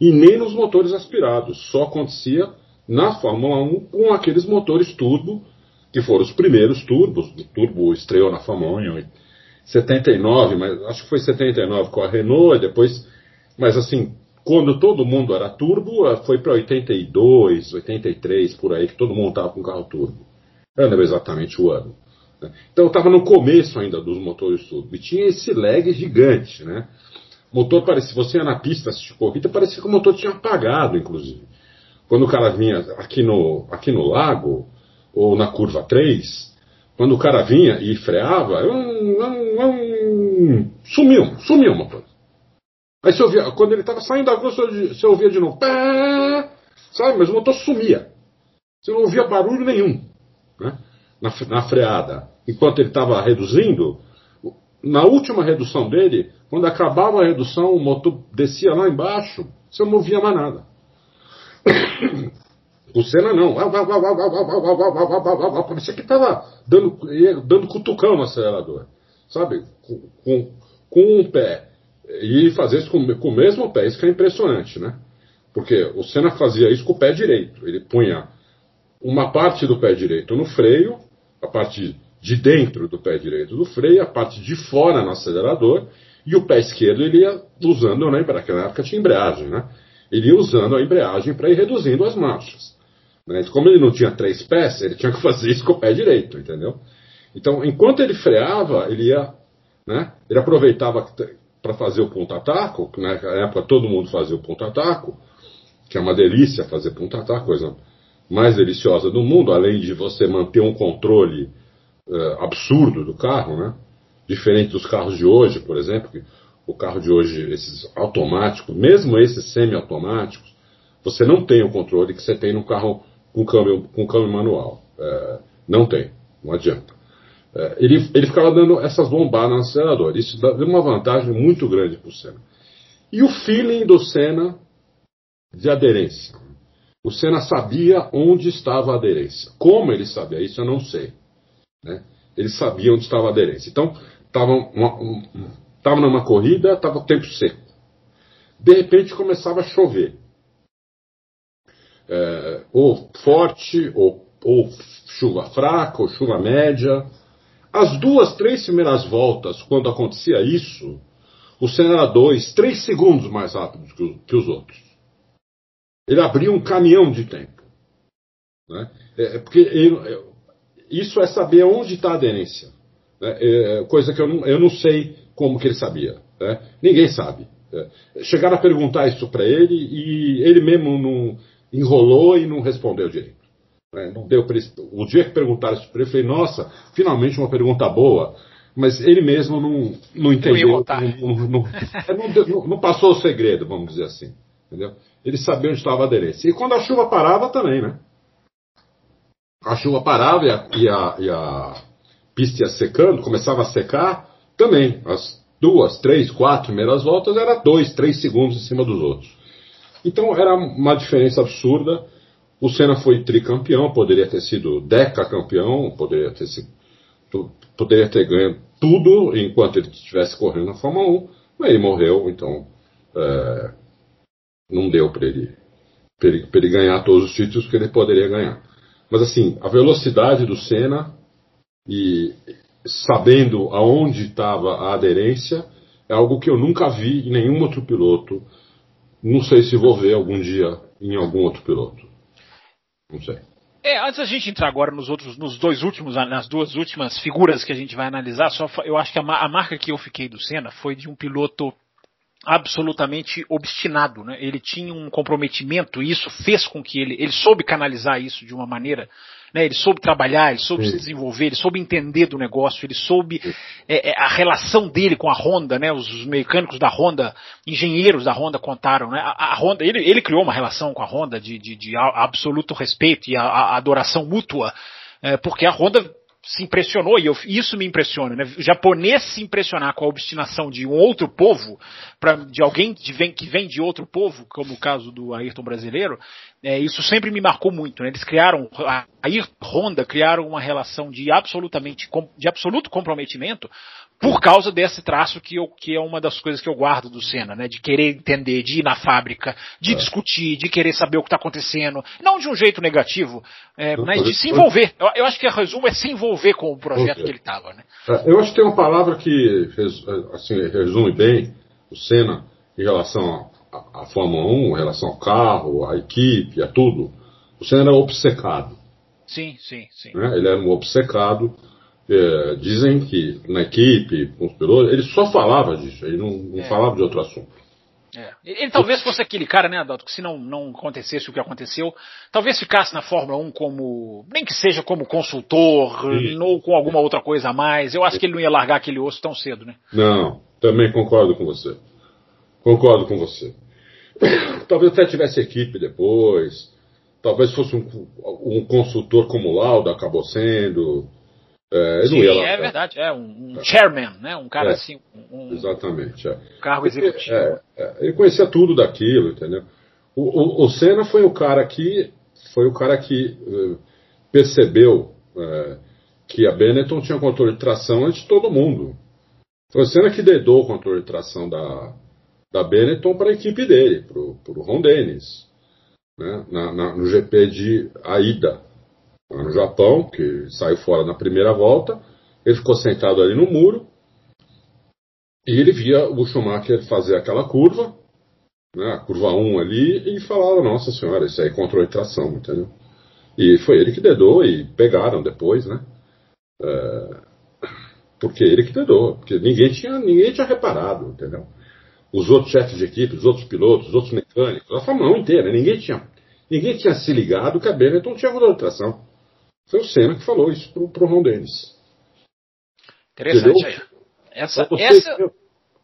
E nem nos motores aspirados. Só acontecia na Fórmula 1 com aqueles motores turbo que foram os primeiros turbos. O turbo estreou na Fórmula 1 em 79, mas acho que foi 79 com a Renault, depois. Mas assim, quando todo mundo era turbo, eh, foi para 82, 83, por aí, que todo mundo estava com carro turbo. Eu não exatamente o ano. Né? Então estava no começo ainda dos motores turbo. E tinha esse lag gigante, né? Motor parecia, você ia na pista assistir corrida, parecia que o motor tinha apagado, inclusive. Quando o cara vinha aqui no, aqui no lago, ou na curva 3, quando o cara vinha e freava, um, um, um, sumiu, sumiu o motor. Aí você ouvia, quando ele estava saindo da curva, você ouvia de novo, pá, sabe? Mas o motor sumia. Você não ouvia barulho nenhum né? na, na freada. Enquanto ele estava reduzindo, na última redução dele, quando acabava a redução, o motor descia lá embaixo, você não ouvia mais nada. O Senna não. Parecia que estava dando, dando cutucão no acelerador. Sabe? Com, com, com um pé. E fazer isso com, com o mesmo pé. Isso que é impressionante, né? Porque o Senna fazia isso com o pé direito. Ele punha uma parte do pé direito no freio, a parte de dentro do pé direito do freio, a parte de fora no acelerador, e o pé esquerdo ele ia usando, né, para época tinha embreagem, né? Ele ia usando a embreagem para ir reduzindo as marchas. Né? Como ele não tinha três pés, ele tinha que fazer isso com o pé direito, entendeu? Então, enquanto ele freava, ele ia, né? Ele aproveitava para fazer o ponta-taco, que na época todo mundo fazia o ponta-taco, que é uma delícia fazer ponta-taco, coisa mais deliciosa do mundo, além de você manter um controle uh, absurdo do carro, né? Diferente dos carros de hoje, por exemplo, que o carro de hoje, esses automáticos, mesmo esses semi-automáticos, você não tem o controle que você tem no carro com câmbio, com câmbio manual. É, não tem, não adianta. É, ele, ele ficava dando essas bombadas no acelerador. Isso deu uma vantagem muito grande para o Senna. E o feeling do Senna de aderência. O Senna sabia onde estava a aderência. Como ele sabia isso, eu não sei. Né? Ele sabia onde estava a aderência. Então, estava um, numa corrida, estava o tempo seco. De repente começava a chover é, ou forte, ou, ou chuva fraca, ou chuva média. As duas, três primeiras voltas, quando acontecia isso, o Senna era dois, três segundos mais rápido que, que os outros. Ele abria um caminhão de tempo. Né? É, é porque ele, é, isso é saber onde está a aderência. Né? É, coisa que eu não, eu não sei como que ele sabia. Né? Ninguém sabe. É, chegaram a perguntar isso para ele e ele mesmo não enrolou e não respondeu direito. É, não deu o dia que perguntaram isso para ele, eu falei, nossa, finalmente uma pergunta boa. Mas ele mesmo não, não entendeu. Não, não, é, não, não, passou o segredo, vamos dizer assim. Entendeu? Ele sabia onde estava a aderência. E quando a chuva parava também, né? A chuva parava e a, e a, e a pista ia secando, começava a secar, também. As duas, três, quatro primeiras voltas era dois, três segundos em cima dos outros. Então era uma diferença absurda. O Senna foi tricampeão, poderia ter sido decacampeão, poderia ter sido, poderia ter ganho tudo enquanto ele estivesse correndo na Fórmula 1, mas ele morreu, então é, não deu para ele, ele, ele ganhar todos os títulos que ele poderia ganhar. Mas assim, a velocidade do Senna e sabendo aonde estava a aderência é algo que eu nunca vi em nenhum outro piloto não sei se vou ver algum dia em algum outro piloto. Não sei. É, antes da gente entrar agora nos outros, nos dois últimos, nas duas últimas figuras que a gente vai analisar, só eu acho que a, a marca que eu fiquei do Senna foi de um piloto absolutamente obstinado, né? Ele tinha um comprometimento e isso fez com que ele, ele soube canalizar isso de uma maneira né? Ele soube trabalhar, ele soube Sim. se desenvolver, ele soube entender do negócio, ele soube é, é, a relação dele com a Honda, né? Os mecânicos da Honda, engenheiros da Honda contaram, né? A, a Honda, ele, ele, criou uma relação com a Honda de, de, de absoluto respeito e a, a adoração mútua, é, porque a Honda se impressionou, e eu, isso me impressiona, né? O japonês se impressionar com a obstinação de um outro povo, pra, de alguém de, vem, que vem de outro povo, como o caso do Ayrton brasileiro, É, isso sempre me marcou muito. Né? Eles criaram, a Honda criaram uma relação de absolutamente, de absoluto comprometimento por causa desse traço que, eu, que é uma das coisas que eu guardo do Senna, né? De querer entender, de ir na fábrica, de é. discutir, de querer saber o que está acontecendo. Não de um jeito negativo, é, mas de se envolver. Eu, eu, acho que a resumo é se envolver com o projeto okay. que ele estava, né? É, eu acho que tem uma palavra que assim, resume bem o Senna em relação à Fórmula 1, em relação ao carro, à equipe, a tudo. O Senna era obcecado. Sim, sim, sim. Né? Ele era um obcecado é, dizem que na equipe, com os pilotos, ele só falava disso, ele não, não é. falava de outro assunto. É. Ele, ele, talvez fosse aquele cara, né, Adalto, que se não, não acontecesse o que aconteceu, talvez ficasse na Fórmula 1 como, nem que seja como consultor, Sim. ou com alguma outra coisa a mais. Eu acho que ele não ia largar aquele osso tão cedo, né? Não, também concordo com você. Concordo com você. Talvez até tivesse equipe depois, talvez fosse um, um consultor como o Lauda acabou sendo. É, Sim, é verdade, é um, um, chairman, né? Um cara é, assim, um, exatamente, é. cargo executivo. É, é, ele conhecia tudo daquilo, entendeu? O, o, o, Senna foi o cara que foi o cara que uh, percebeu uh, que a Benetton tinha controle de tração antes de todo mundo. Foi o Senna que dedou o controle de tração da, da Benetton para a equipe dele, para o Ron Dennis, né? Na, na, no GP de Aida lá no Japão, que saiu fora na primeira volta. Ele ficou sentado ali no muro e ele via o Schumacher fazer aquela curva, né, a curva 1 ali, e falava: Nossa senhora, isso aí é controle tração, entendeu? E foi ele que dedou e pegaram depois, né? É, porque ele que dedou, porque ninguém tinha, ninguém tinha reparado, entendeu? Os outros chefes de equipe, os outros pilotos, os outros mecânicos, a Fórmula 1 inteira, ninguém tinha, ninguém tinha se ligado que a Benetton tinha controle de tração. Foi o Senna que falou isso pro, pro Ron Dennis. Interessante aí. Essa, pra você, essa...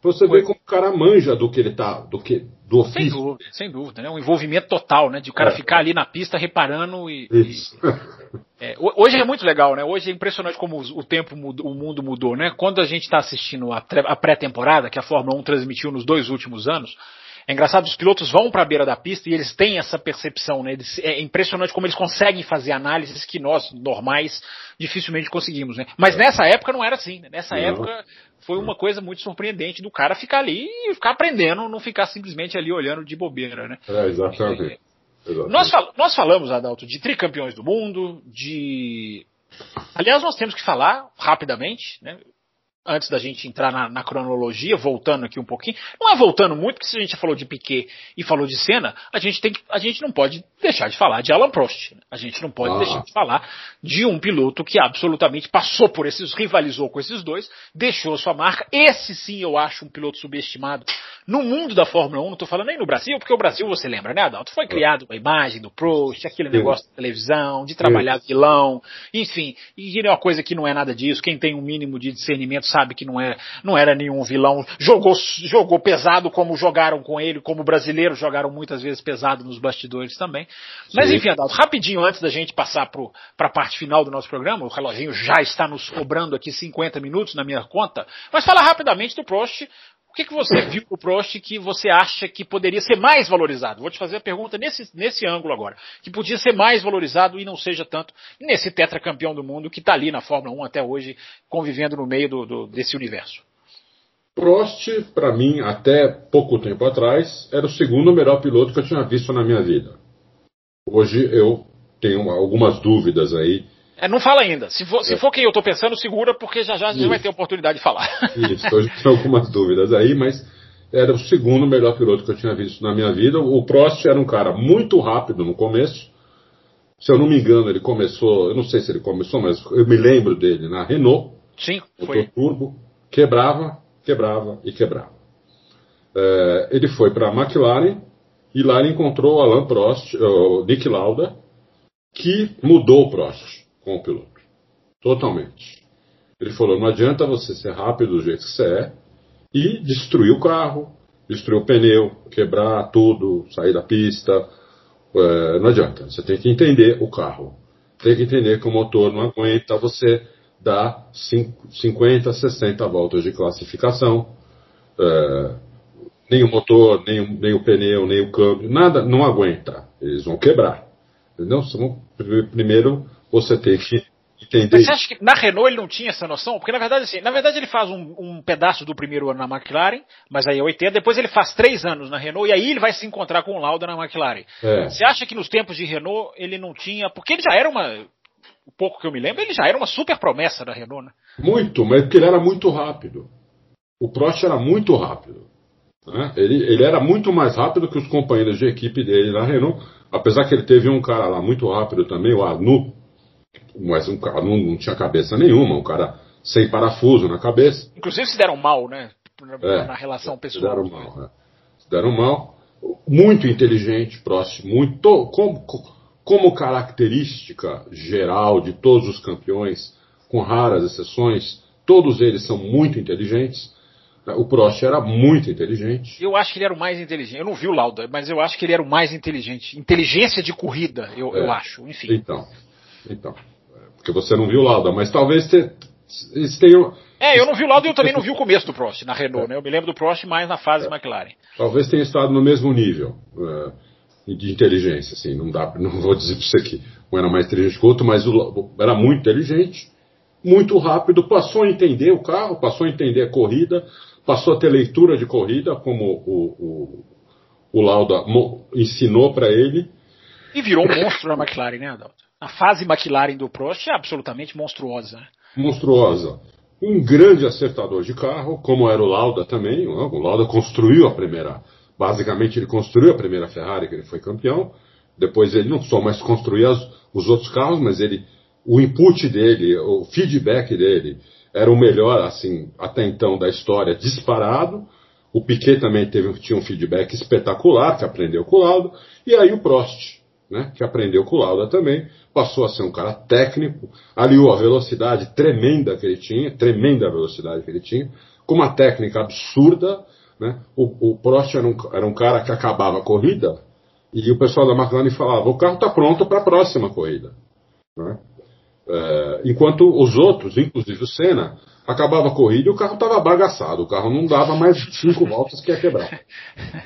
Pra você ver como o cara manja do que ele tá, do que do ofício. Sem dúvida, sem dúvida, né? Um envolvimento total, né? De o cara é. ficar ali na pista reparando e. Isso. E, é, hoje é muito legal, né? Hoje é impressionante como o tempo mudou, o mundo mudou, né? Quando a gente está assistindo a pré-temporada, que a Fórmula 1 transmitiu nos dois últimos anos, é engraçado, os pilotos vão para a beira da pista e eles têm essa percepção, né? Eles, é impressionante como eles conseguem fazer análises que nós, normais, dificilmente conseguimos, né? Mas nessa época não era assim, né? Nessa não. época foi uma coisa muito surpreendente do cara ficar ali e ficar aprendendo, não ficar simplesmente ali olhando de bobeira, né? É, exatamente. exatamente. Nós, fal nós falamos, Adalto, de tricampeões do mundo, de. Aliás, nós temos que falar rapidamente, né? Antes da gente entrar na, na, cronologia, voltando aqui um pouquinho, não é voltando muito, porque se a gente já falou de Piquet e falou de Senna, a gente, tem que, a gente não pode deixar de falar de Alan Prost. Né? A gente não pode ah. deixar de falar de um piloto que absolutamente passou por esses, rivalizou com esses dois, deixou sua marca. Esse sim eu acho um piloto subestimado no mundo da Fórmula 1, não estou falando nem no Brasil, porque o Brasil, você lembra, né, Adalto? Foi criado a imagem do Prost, aquele negócio da televisão, de trabalhar vilão, enfim, e é uma coisa que não é nada disso. Quem tem um mínimo de discernimento sabe sabe que não, é, não era nenhum vilão. Jogou, jogou pesado como jogaram com ele, como brasileiros jogaram muitas vezes pesado nos bastidores também. Mas enfim, Adalto, rapidinho antes da gente passar para a parte final do nosso programa, o reloginho já está nos cobrando aqui 50 minutos na minha conta, mas fala rapidamente do Prost, o que, que você viu no Prost que você acha que poderia ser mais valorizado? Vou te fazer a pergunta nesse, nesse ângulo agora. Que podia ser mais valorizado e não seja tanto nesse tetracampeão do mundo que está ali na Fórmula 1 até hoje, convivendo no meio do, do, desse universo. Prost, para mim, até pouco tempo atrás, era o segundo melhor piloto que eu tinha visto na minha vida. Hoje eu tenho algumas dúvidas aí é, não fala ainda. Se for, se é. for quem eu estou pensando, segura, porque já já, já vai ter oportunidade de falar. Isso, hoje tem algumas dúvidas aí, mas era o segundo melhor piloto que eu tinha visto na minha vida. O Prost era um cara muito rápido no começo. Se eu não me engano, ele começou, eu não sei se ele começou, mas eu me lembro dele na Renault. Sim, foi. turbo, quebrava, quebrava e quebrava. É, ele foi para a McLaren e lá ele encontrou o Alain Prost, o Nick Lauda, que mudou o Prost com o piloto. Totalmente. Ele falou: não adianta você ser rápido do jeito que você é e destruir o carro, destruir o pneu, quebrar tudo, sair da pista. É, não adianta. Você tem que entender o carro. Tem que entender que o motor não aguenta você dar 50, 60 voltas de classificação. É, nem o motor, nem, nem o pneu, nem o câmbio, nada, não aguenta. Eles vão quebrar. Entendeu? Primeiro você tem que entender. Mas você acha que na Renault ele não tinha essa noção? Porque na verdade, assim, na verdade ele faz um, um pedaço do primeiro ano na McLaren, mas aí é 80, depois ele faz três anos na Renault e aí ele vai se encontrar com o Lauda na McLaren. É. Você acha que nos tempos de Renault ele não tinha. Porque ele já era uma. O pouco que eu me lembro, ele já era uma super promessa da Renault, né? Muito, mas porque ele era muito rápido. O Prost era muito rápido. Né? Ele, ele era muito mais rápido que os companheiros de equipe dele na Renault, apesar que ele teve um cara lá muito rápido também, o Arnoux, mas um cara não, não tinha cabeça nenhuma, um cara sem parafuso na cabeça. Inclusive se deram mal, né? Na, é, na relação pessoal. Se deram mal, é. Se deram mal. Muito inteligente, próximo, muito. Como, como característica geral de todos os campeões, com raras exceções, todos eles são muito inteligentes. O Prost era muito inteligente. Eu acho que ele era o mais inteligente. Eu não vi o Lauda, mas eu acho que ele era o mais inteligente. Inteligência de corrida, eu, é. eu acho. Enfim. Então, então. Porque você não viu o Lauda, mas talvez eles tenham. É, eu não vi o Lauda e eu também não vi o começo do Prost na Renault, é. né? Eu me lembro do Prost mais na fase é. McLaren. Talvez tenha estado no mesmo nível uh, de inteligência, assim. Não dá, não vou dizer para você que um era mais inteligente que o outro, mas o, era muito inteligente, muito rápido, passou a entender o carro, passou a entender a corrida, passou a ter leitura de corrida, como o, o, o Lauda ensinou para ele. E virou um monstro na McLaren, né, Adalto? A fase McLaren do Prost é absolutamente monstruosa. Né? Monstruosa. Um grande acertador de carro, como era o Lauda também. O Lauda construiu a primeira. Basicamente, ele construiu a primeira Ferrari, que ele foi campeão. Depois, ele não só mais construía os outros carros, mas ele, o input dele, o feedback dele, era o melhor, assim, até então da história, disparado. O Piquet também teve, tinha um feedback espetacular, que aprendeu com o Lauda. E aí o Prost, né, que aprendeu com o Lauda também, passou a ser um cara técnico, aliou a velocidade tremenda que ele tinha, tremenda velocidade que ele tinha, com uma técnica absurda. Né? O, o Prost era um, era um cara que acabava a corrida e o pessoal da McLaren falava: o carro está pronto para a próxima corrida. Né? É, enquanto os outros, inclusive o Senna, acabava a corrida e o carro estava bagaçado. O carro não dava mais cinco voltas que ia quebrar.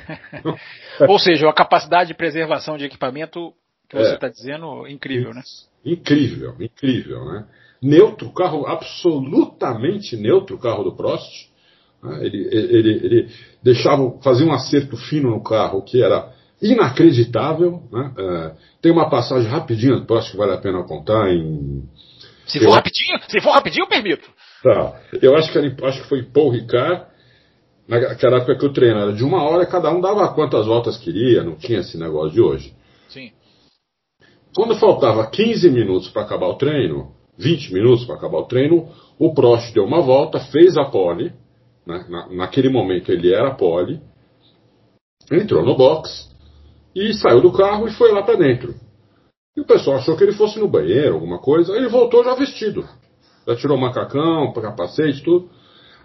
Ou seja, a capacidade de preservação de equipamento que você está é, dizendo, incrível, né? Incrível, incrível, né? Neutro, carro absolutamente neutro, o carro do Prost. Né? Ele, ele, ele deixava, fazia um acerto fino no carro que era inacreditável. Né? É, tem uma passagem rapidinha do Prost que vale a pena contar em. Se for eu... rapidinho, se for rapidinho, eu permito. Tá. Eu acho que, era, acho que foi Paul Ricard, naquela época que o treino era de uma hora, cada um dava quantas voltas queria, não tinha esse negócio de hoje. Sim. Quando faltava 15 minutos para acabar o treino, 20 minutos para acabar o treino, o Prost deu uma volta, fez a pole, né? Na, naquele momento ele era pole, entrou no box e saiu do carro e foi lá para dentro. E o pessoal achou que ele fosse no banheiro, alguma coisa, ele voltou já vestido. Já tirou o macacão, capacete, tudo.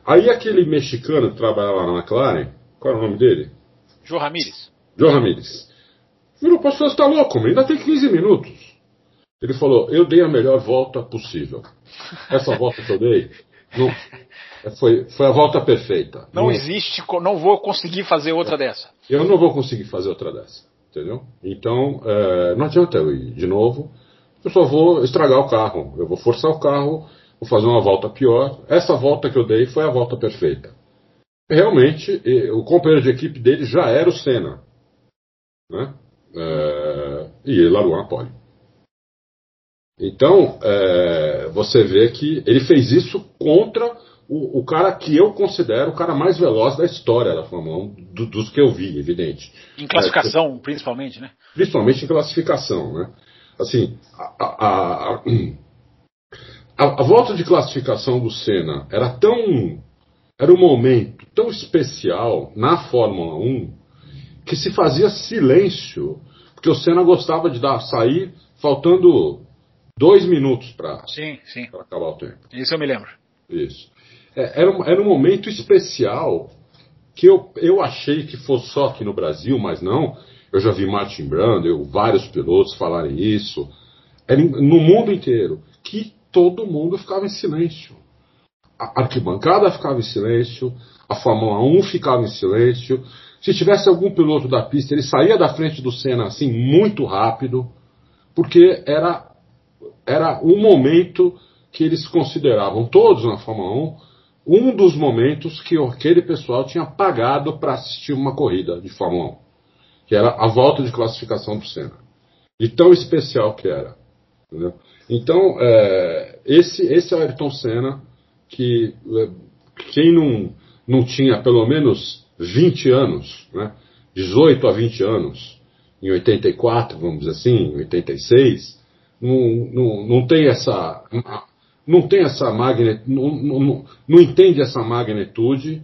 Aí aquele mexicano que trabalhava lá na McLaren, qual era o nome dele? Joe Ramírez. Joe Ramírez. Virou para você está louco, ainda tem 15 minutos. Ele falou, eu dei a melhor volta possível. Essa volta que eu dei não, foi, foi a volta perfeita. Não, não existe, não vou conseguir fazer outra é, dessa. Eu não vou conseguir fazer outra dessa. Entendeu? Então, é, não adianta eu ir de novo. Eu só vou estragar o carro. Eu vou forçar o carro, vou fazer uma volta pior. Essa volta que eu dei foi a volta perfeita. Realmente, o companheiro de equipe dele já era o Senna. Né? É, e ele largou na pole. Então, é, você vê que ele fez isso contra o, o, cara que eu considero o cara mais veloz da história da Fórmula 1, do, dos que eu vi, evidente. Em classificação, é, principalmente, né? Principalmente em classificação, né? Assim, a, a, a, a, volta de classificação do Senna era tão. Era um momento tão especial na Fórmula 1 que se fazia silêncio, porque o Senna gostava de dar sair faltando dois minutos para acabar o tempo. Isso eu me lembro. Isso. É, era, um, era um momento especial que eu, eu achei que fosse só aqui no Brasil, mas não. Eu já vi Martin Brundle, vários pilotos falarem isso. Era no mundo inteiro. Que todo mundo ficava em silêncio. A arquibancada ficava em silêncio, a Fórmula 1 ficava em silêncio, Se tivesse algum piloto da pista, ele saía da frente do Senna assim muito rápido, porque era, era um momento que eles consideravam, todos na Fórmula 1, um dos momentos que aquele pessoal tinha pagado para assistir uma corrida de Fórmula 1, que era a volta de classificação do Senna. De tão especial que era. Entendeu? Então, é, esse, esse é o Ayrton Senna, que é, quem não, não tinha pelo menos 20 anos, né, 18 a 20 anos, em 84, vamos dizer assim, em 86, não, não, não tem essa. Não tem essa magnitude, não, não, não entende essa magnitude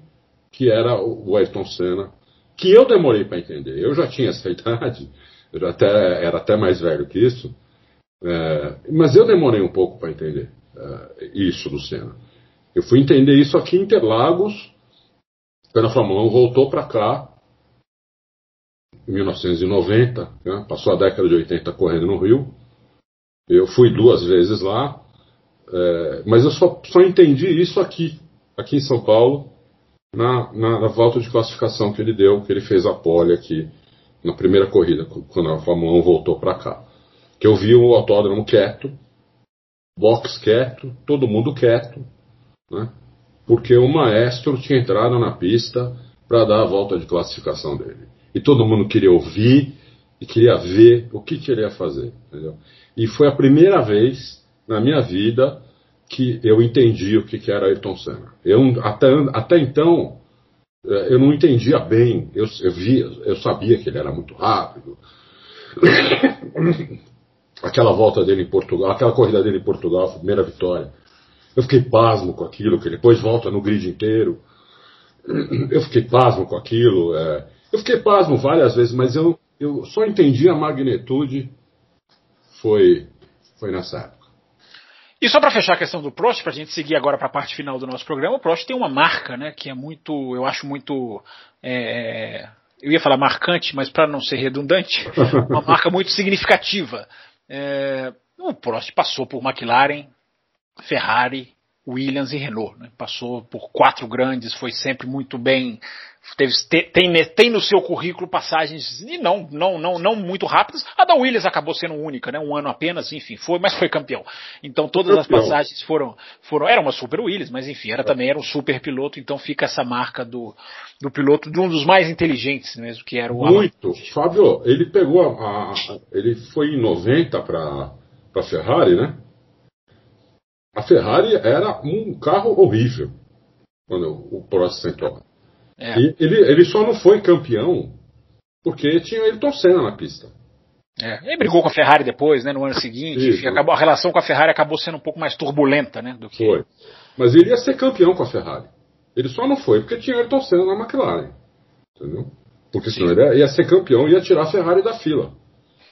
que era o Ayrton Senna, que eu demorei para entender. Eu já tinha essa idade, eu até, era até mais velho que isso, é, mas eu demorei um pouco para entender é, isso do Senna. Eu fui entender isso aqui em Interlagos, quando a Fórmula 1 voltou para cá, em 1990, né, passou a década de 80 correndo no Rio. Eu fui duas vezes lá, é, mas eu só, só entendi isso aqui, aqui em São Paulo, na, na, na, volta de classificação que ele deu, que ele fez a pole aqui na primeira corrida, quando a Fórmula 1 voltou para cá que eu vi o autódromo quieto, box quieto, todo mundo quieto, né? porque o maestro tinha entrado na pista para dar a volta de classificação dele. E todo mundo queria ouvir e queria ver o que, que ele ia fazer. Entendeu? E foi a primeira vez na minha vida que eu entendi o que, que era Ayrton Senna. Eu, até, até então, eh, eu não entendia bem. Eu, eu, via, eu sabia que ele era muito rápido. Aquela volta dele em Portugal, aquela corrida dele em Portugal, a primeira vitória. Eu fiquei pasmo com aquilo, que depois volta no grid inteiro. Eu fiquei pasmo com aquilo. É... Eu fiquei pasmo várias vezes, mas eu, eu só entendi a magnitude foi, foi nessa época. E só para fechar a questão do Prost, para a gente seguir agora para a parte final do nosso programa, o Prost tem uma marca, né, que é muito, eu acho muito, é, eu ia falar marcante, mas para não ser redundante, uma marca muito significativa. É, o Prost passou por McLaren, Ferrari, Williams e Renault. Né? Passou por quatro grandes, foi sempre muito bem. Teve, tem, tem no seu currículo passagens e não, não, não, não muito rápidas. A da Williams acabou sendo única, né? Um ano apenas, enfim, foi, mas foi campeão. Então todas as passagens foram, foram, era uma super Williams, mas enfim, era também era um super piloto. Então fica essa marca do, do piloto de um dos mais inteligentes mesmo, que era o muito. Alan. Fábio, ele pegou a, a, ele foi em 90 para para Ferrari, né? A Ferrari era um carro horrível quando o Prost sentou. É. E ele, ele só não foi campeão porque tinha Ayrton Senna na pista. É, ele brigou com a Ferrari depois, né, no ano seguinte. Enfim, acabou, a relação com a Ferrari acabou sendo um pouco mais turbulenta, né, do que. Foi. Mas ele ia ser campeão com a Ferrari. Ele só não foi porque tinha Ayrton Senna na McLaren. Entendeu? Porque senão Sim. ele ia ser campeão e ia tirar a Ferrari da fila.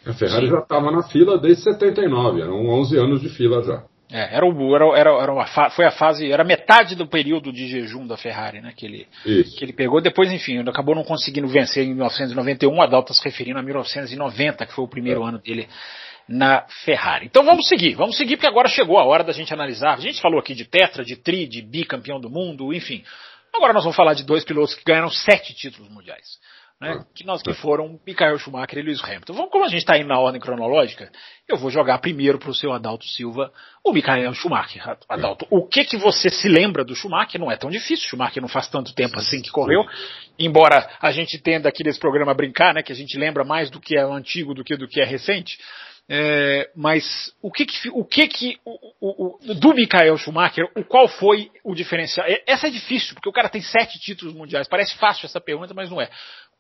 A Ferrari Sim. já estava na fila desde 79, eram 11 anos de fila já. É, era, o, era, era, era uma foi a fase, era metade do período de jejum da Ferrari, né? Que ele, que ele pegou. Depois, enfim, acabou não conseguindo vencer em 1991, a Daltas se referindo a 1990, que foi o primeiro é. ano dele na Ferrari. Então vamos seguir, vamos seguir porque agora chegou a hora da gente analisar. A gente falou aqui de tetra, de tri, de bicampeão do mundo, enfim. Agora nós vamos falar de dois pilotos que ganharam sete títulos mundiais né, ah. que, nós, que foram Michael Schumacher e Lewis Hamilton. Vamos, como a gente está indo na ordem cronológica, eu vou jogar primeiro para o seu Adalto Silva o Michael Schumacher. Adalto, o que que você se lembra do Schumacher? Não é tão difícil, Schumacher não faz tanto tempo assim que correu, embora a gente tenda aqui nesse programa brincar, né, que a gente lembra mais do que é antigo do que do que é recente. É, mas o que que, o que, que o, o, o, do Michael Schumacher, o qual foi o diferencial? É, essa é difícil, porque o cara tem sete títulos mundiais. Parece fácil essa pergunta, mas não é.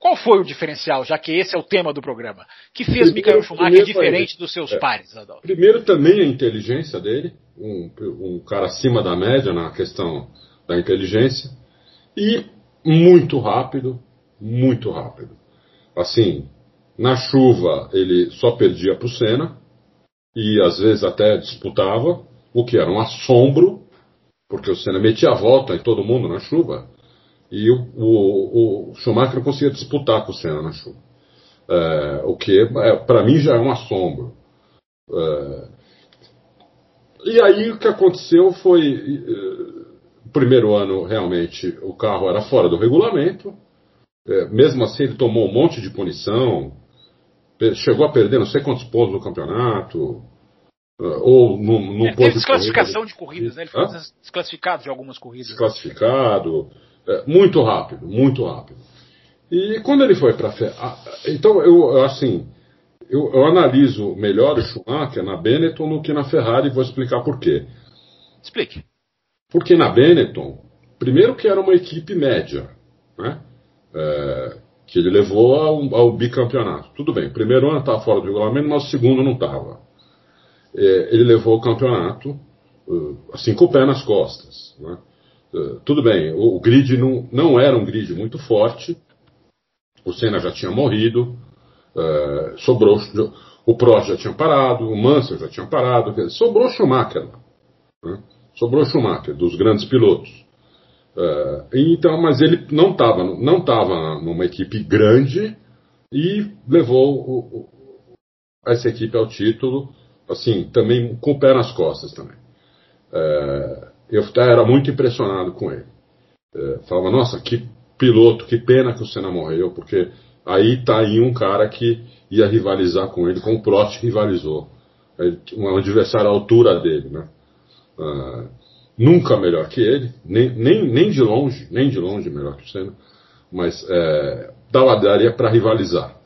Qual foi o diferencial, já que esse é o tema do programa? Que fez Michael Schumacher diferente dos seus é, pares, Adolfo? Primeiro também a inteligência dele, um, um cara acima da média na questão da inteligência, e muito rápido, muito rápido. Assim, na chuva ele só perdia para o Senna, e às vezes até disputava, o que era um assombro, porque o Senna metia a volta em todo mundo na chuva. E o, o, o Schumacher não conseguia disputar com o Senna na chuva. É, o que, é, para mim, já é um assombro. É, e aí o que aconteceu foi. É, primeiro ano, realmente, o carro era fora do regulamento. É, mesmo assim, ele tomou um monte de punição, chegou a perder não sei quantos pontos no campeonato, é, ou no, no ele teve desclassificação de, corridas, né? Ele foi desclassificado de algumas corridas. Desclassificado, é, muito rápido, muito rápido. E quando ele foi para então eu assim, eu, eu, analiso melhor o Schumacher na Benetton do que na Ferrari e vou explicar por quê. Explique. Porque na Benetton, primeiro que era uma equipe média, né? É, que ele levou ao, ao, bicampeonato. Tudo bem, primeiro ano estava fora do regulamento, mas o segundo não estava. É, ele levou o campeonato uh, assim com o pé nas costas. Né? Uh, tudo bem, o, o, grid não, não era um grid muito forte, o Senna já tinha morrido, uh, sobrou, o Prost já tinha parado, o Mansell já tinha parado, sobrou Schumacher. Né? Sobrou Schumacher, dos grandes pilotos. Uh, então, mas ele não estava não tava numa equipe grande e levou o, o, essa equipe ao título, assim, também com o pé nas costas também. Eu era muito impressionado com ele. Uh, falava, nossa, que piloto, que pena que o Senna morreu, porque aí tá aí um cara que ia rivalizar com ele, como o Prost rivalizou. Um adversário à altura dele, né? Uh, nunca melhor que ele, nem, nem, nem de longe, nem de longe melhor que o Senna, mas é, dava, daria para rivalizar.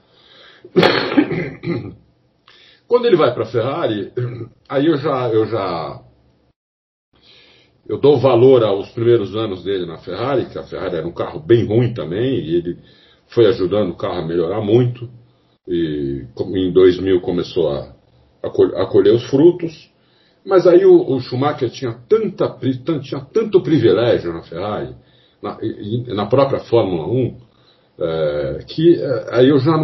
Quando ele vai para a Ferrari, aí eu já, eu já eu dou valor aos primeiros anos dele na Ferrari, que a Ferrari era um carro bem ruim também, e ele foi ajudando o carro a melhorar muito. E em 2000 começou a, a colher os frutos. Mas aí o, o Schumacher tinha, tanta, tinha tanto privilégio na Ferrari, na, na própria Fórmula 1, é, que é, aí eu já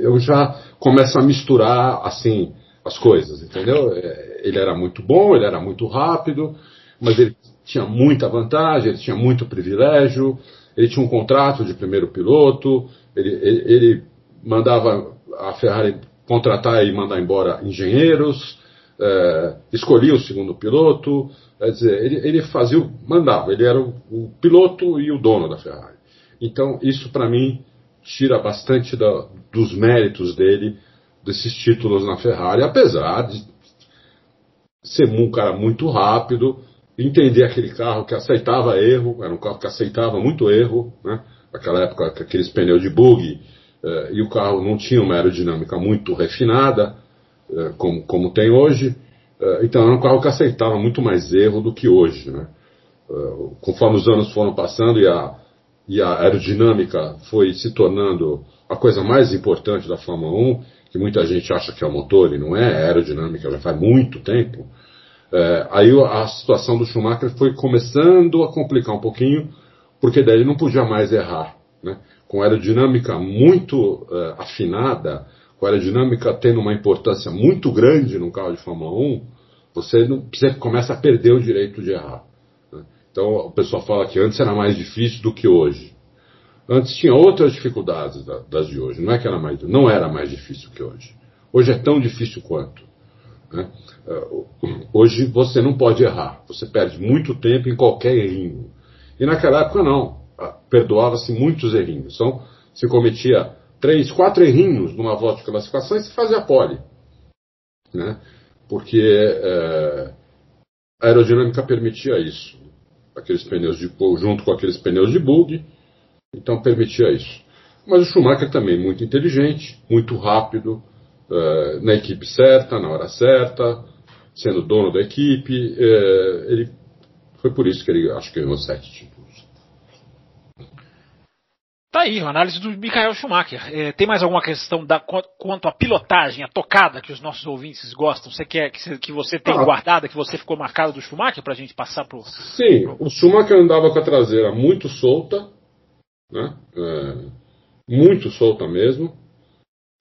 eu já começo a misturar assim as coisas, entendeu? É, ele era muito bom, ele era muito rápido, mas ele tinha muita vantagem, ele tinha muito privilégio, ele tinha um contrato de primeiro piloto, ele, ele, ele mandava a Ferrari contratar e mandar embora engenheiros, é, escolhia o segundo piloto, quer dizer, ele, ele fazia, mandava, ele era o, o, piloto e o dono da Ferrari. Então, isso para mim tira bastante da, dos méritos dele, desses títulos na Ferrari, apesar de ser um cara muito rápido, entender aquele carro que aceitava erro, era um carro que aceitava muito erro, né? Naquela época, aqueles pneus de bug, eh, e o carro não tinha uma aerodinâmica muito refinada, é, como, como tem hoje. É, então era um carro que aceitava muito mais erro do que hoje. Né? É, conforme os anos foram passando e a, e a aerodinâmica foi se tornando a coisa mais importante da Fórmula 1, que muita gente acha que é o motor e não é, a aerodinâmica já faz muito tempo. É, aí a situação do Schumacher foi começando a complicar um pouquinho, porque daí ele não podia mais errar. Né? Com aerodinâmica muito é, afinada, com aerodinâmica tendo uma importância muito grande no carro de Fórmula 1, você, não, você começa a perder o direito de errar. Né? Então o pessoal fala que antes era mais difícil do que hoje. Antes tinha outras dificuldades das de hoje. Não é que era mais, não era mais difícil que hoje. Hoje é tão difícil quanto. Né? Uh, hoje você não pode errar. Você perde muito tempo em qualquer errinho. E naquela época não. Ah, perdoava-se muitos errinhos. Então se cometia três, quatro errinhos numa volta de classificação e se fazia pole. Né? Porque é, a aerodinâmica permitia isso. Aqueles pneus de junto com aqueles pneus de bug, então permitia isso. Mas o Schumacher também muito inteligente, muito rápido, é, na equipe certa, na hora certa, sendo dono da equipe. É, ele foi por isso que ele acho que ganhou sete títulos. Tá aí, a análise do Michael Schumacher. É, tem mais alguma questão da, quanto à pilotagem, a tocada que os nossos ouvintes gostam? Você quer que, que você tem ah. guardada, que você ficou marcado do Schumacher para a gente passar pro. Sim, pro... o Schumacher andava com a traseira muito solta, né? É, muito solta mesmo.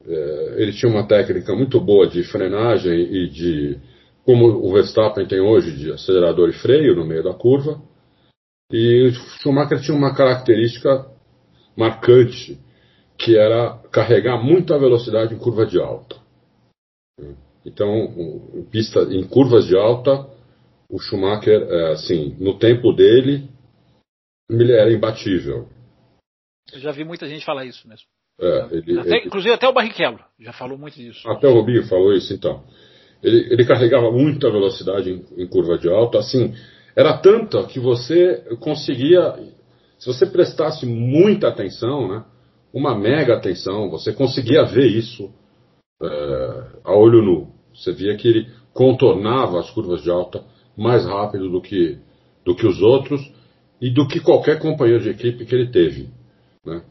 É, ele tinha uma técnica muito boa de frenagem e de. Como o Verstappen tem hoje, de acelerador e freio no meio da curva. E o Schumacher tinha uma característica marcante, que era carregar muita velocidade em curva de alta. Então, em, pista, em curvas de alta, o Schumacher, é, assim, no tempo dele, ele era imbatível. Eu já vi muita gente falar isso mesmo. É, ele, até, ele, inclusive até o Barrichello já falou muito disso. Até o Rubinho falou isso, então. Ele, ele carregava muita velocidade em, em, curva de alta, assim, era tanta que você conseguia, se você prestasse muita atenção, né, uma mega atenção, você conseguia ver isso é, a olho nu. Você via que ele contornava as curvas de alta mais rápido do que, do que os outros e do que qualquer companheiro de equipe que ele teve. Né?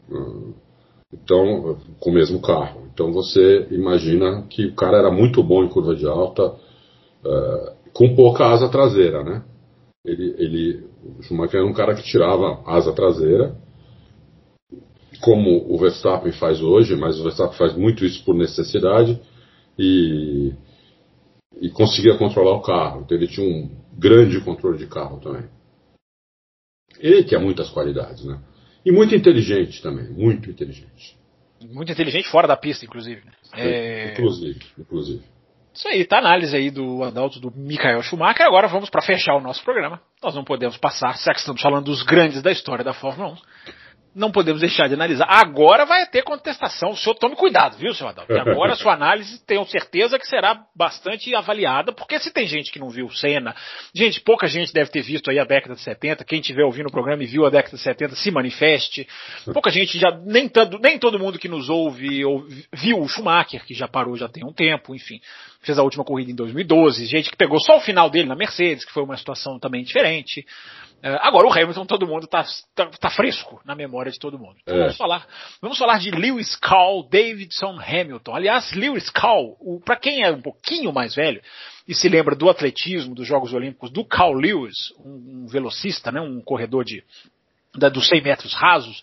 Então, com o mesmo carro. Então você imagina que o cara era muito bom em curva de alta, uh, com pouca asa traseira, né? Ele, ele, o Schumacher era um cara que tirava asa traseira, como o Verstappen faz hoje, mas o Verstappen faz muito isso por necessidade e, e conseguia controlar o carro. Então ele tinha um grande controle de carro também. Ele tinha muitas qualidades, né? E muito inteligente também, muito inteligente. Muito inteligente fora da pista, inclusive. Né? É... Inclusive, inclusive. Isso aí, tá a análise aí do Adalto do Michael Schumacher. Agora vamos para fechar o nosso programa. Nós não podemos passar, se é que estamos falando dos grandes da história da Fórmula 1, não podemos deixar de analisar. Agora vai ter contestação. O senhor tome cuidado, viu, senhor Adalto? agora a sua análise tenho certeza que será bastante avaliada, porque se tem gente que não viu Senna, gente, pouca gente deve ter visto aí a década de 70, quem estiver ouvindo o programa e viu a década de 70, se manifeste. Pouca gente já, nem, tanto, nem todo mundo que nos ouve ou, viu o Schumacher, que já parou já tem um tempo, enfim. Fez a última corrida em 2012, gente que pegou só o final dele na Mercedes, que foi uma situação também diferente. Uh, agora o Hamilton, todo mundo está tá, tá, fresco na memória de todo mundo. Então, é. vamos falar, vamos falar de Lewis Call, Davidson Hamilton. Aliás, Lewis Call, para quem é um pouquinho mais velho e se lembra do atletismo, dos Jogos Olímpicos, do Carl Lewis, um, um velocista, né, um corredor de da, dos 100 metros rasos,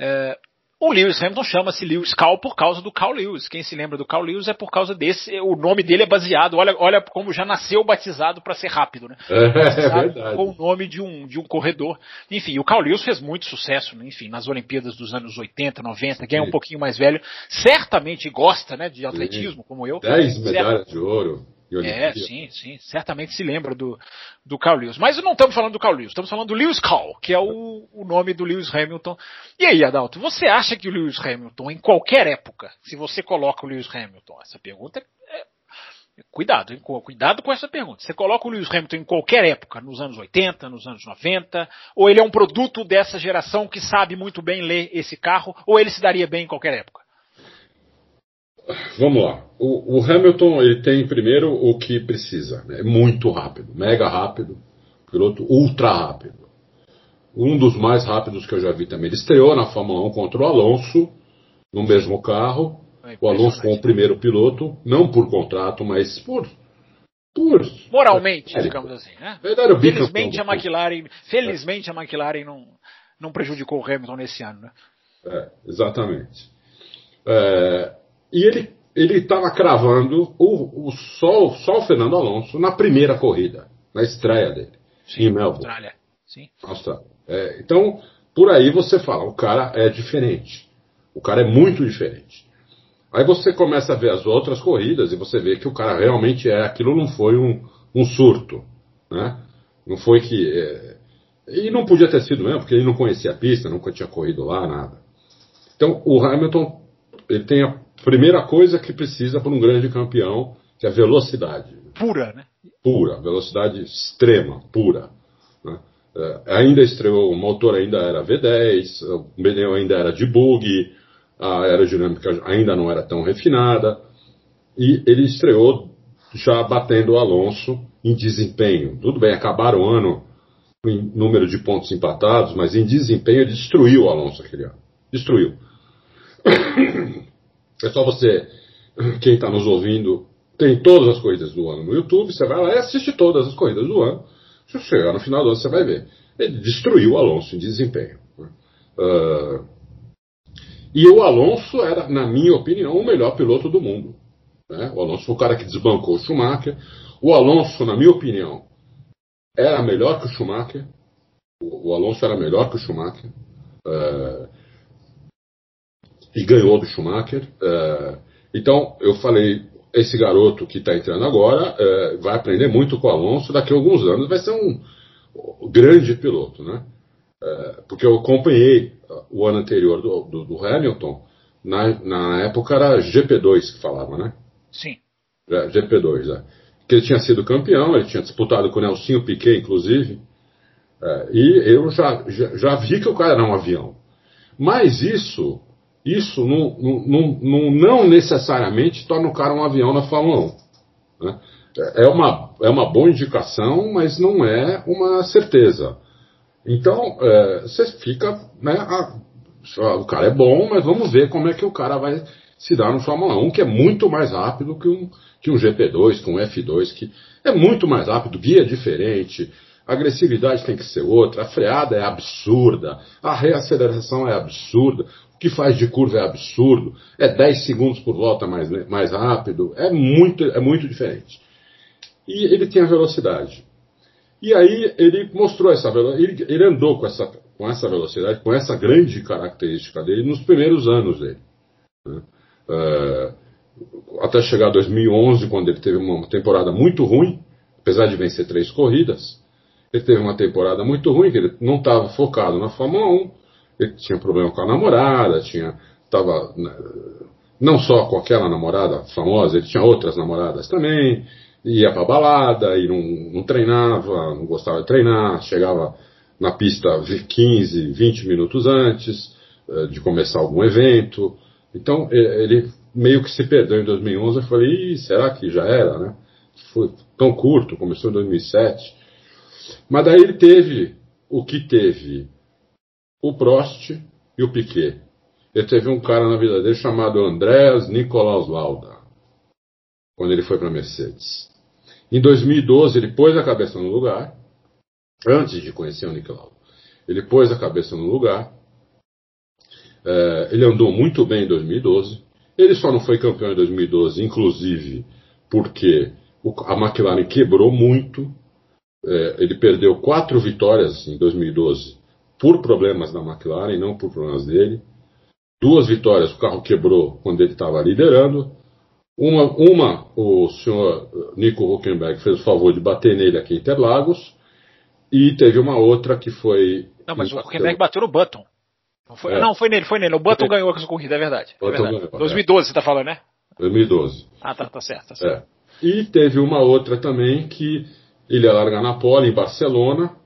uh, o Lewis Hamilton chama-se Lewis Carl por causa do Carl Lewis. Quem se lembra do Carl Lewis é por causa desse. O nome dele é baseado. Olha, olha como já nasceu batizado para ser rápido, né? É, é verdade. Com o nome de um, de um corredor. Enfim, o Carl Lewis fez muito sucesso, né? enfim, nas Olimpíadas dos anos 80, 90, quem é um pouquinho mais velho, certamente gosta, né, de atletismo, como eu. Dez medalhas de ouro. É, sim, sim. Certamente se lembra do, do Carl Lewis. Mas não estamos falando do Carl Lewis, estamos falando do Lewis Carl, que é o, o nome do Lewis Hamilton. E aí, Adalto, você acha que o Lewis Hamilton, em qualquer época, se você coloca o Lewis Hamilton, essa pergunta é, é Cuidado, hein? cuidado com essa pergunta. Você coloca o Lewis Hamilton em qualquer época, nos anos 80, nos anos 90, ou ele é um produto dessa geração que sabe muito bem ler esse carro, ou ele se daria bem em qualquer época? Vamos lá. O, o, Hamilton ele tem primeiro o que precisa. Né? É muito rápido, mega rápido, piloto ultra rápido. Um dos mais rápidos que eu já vi também. Ele estreou na Fórmula 1 contra o Alonso, no mesmo carro. É o Alonso com o primeiro piloto, não por contrato, mas por. por Moralmente, é, digamos assim. Né? Felizmente a McLaren, felizmente a McLaren não, não prejudicou o Hamilton nesse ano. Né? É, exatamente. É, e ele ele estava cravando o, o sol, só o Fernando Alonso na primeira corrida, na estreia dele, Sim, em Melbourne. Austrália. Sim. Austrália. É, então, por aí você fala, o cara é diferente. O cara é muito diferente. Aí você começa a ver as outras corridas e você vê que o cara realmente é. Aquilo não foi um, um surto. Né? Não foi que. É, e não podia ter sido mesmo, porque ele não conhecia a pista, nunca tinha corrido lá, nada. Então, o Hamilton ele tem a primeira coisa que precisa para um grande campeão, que é velocidade. Pura, né? Pura, velocidade extrema, pura. Né? É, ainda estreou, o motor ainda era V10, o pneu ainda era de bug, a aerodinâmica ainda não era tão refinada, e ele estreou já batendo o Alonso em desempenho. Tudo bem, acabaram o ano em número de pontos empatados, mas em desempenho ele destruiu o Alonso aquele ano. Destruiu. É só você, quem está nos ouvindo, tem todas as corridas do ano no YouTube, você vai lá e assiste todas as corridas do ano. Se chegar no final do ano, você vai ver. Ele destruiu o Alonso em desempenho. Uh, e o Alonso era, na minha opinião, o melhor piloto do mundo. Né? O Alonso foi o cara que desbancou o Schumacher. O Alonso, na minha opinião, era melhor que o Schumacher. O, o Alonso era melhor que o Schumacher. Uh, e ganhou do Schumacher. É, então, eu falei, esse garoto que está entrando agora é, vai aprender muito com o Alonso, daqui a alguns anos vai ser um grande piloto, né? é, porque eu acompanhei o ano anterior do, do, do Hamilton, na, na, época era GP2 que falava, né? Sim. É, GP2, é. Que ele tinha sido campeão, ele tinha disputado com o Nelsinho Piquet, inclusive. E eu já, já, já, vi que o cara era um avião. Mas isso, isso não, não, não, não necessariamente torna o cara um avião na Fórmula 1. Né? É, uma, é uma boa indicação, mas não é uma certeza. Então, é, você fica. Né, a, o cara é bom, mas vamos ver como é que o cara vai se dar no Fórmula 1, que é muito mais rápido que um, que um GP2, que um F2, que é muito mais rápido, guia diferente, a agressividade tem que ser outra, a freada é absurda, a reaceleração é absurda, que faz de curva é absurdo, é 10 segundos por volta mais, mais rápido, é muito, é muito diferente. E ele tem a velocidade. E aí ele mostrou essa velocidade, ele, ele andou com essa, com essa velocidade, com essa grande característica dele nos primeiros anos dele. Né? Uh, até chegar a 2011, quando ele teve uma temporada muito ruim, apesar de vencer três corridas, ele teve uma temporada muito ruim, que ele não estava focado na Fórmula 1, ele tinha problema com a namorada, tinha, tava, né, não só com aquela namorada famosa, ele tinha outras namoradas também, ia pra balada e não, não treinava, não gostava de treinar, chegava na pista 15, 20 minutos antes eh, de começar algum evento. Então ele meio que se perdeu em 2011. Eu falei, será que já era, né? Foi tão curto, começou em 2007. Mas daí ele teve o que teve o Prost e o Piquet. Ele teve um cara na vida dele chamado Andreas Nicolaus Lauda, quando ele foi para a Mercedes. Em 2012 ele pôs a cabeça no lugar, antes de conhecer o Nicolau. Ele pôs a cabeça no lugar. É, ele andou muito bem em 2012. Ele só não foi campeão em 2012, inclusive porque a McLaren quebrou muito. É, ele perdeu quatro vitórias em 2012 por problemas da McLaren, não por problemas dele. Duas vitórias, o carro quebrou quando ele estava liderando. Uma, uma, o senhor Nico Huckenberg fez o favor de bater nele aqui em Interlagos. E teve uma outra que foi. Não, mas o Huckenberg bateu no Button. Não foi, é. não, foi nele, foi nele. O Button ganhou essa corrida, é verdade. É verdade. Ganhou, 2012 é. você tá falando, né? 2012. Ah, tá, tá certo, tá certo. É. E teve uma outra também que ele ia largar na pole em Barcelona.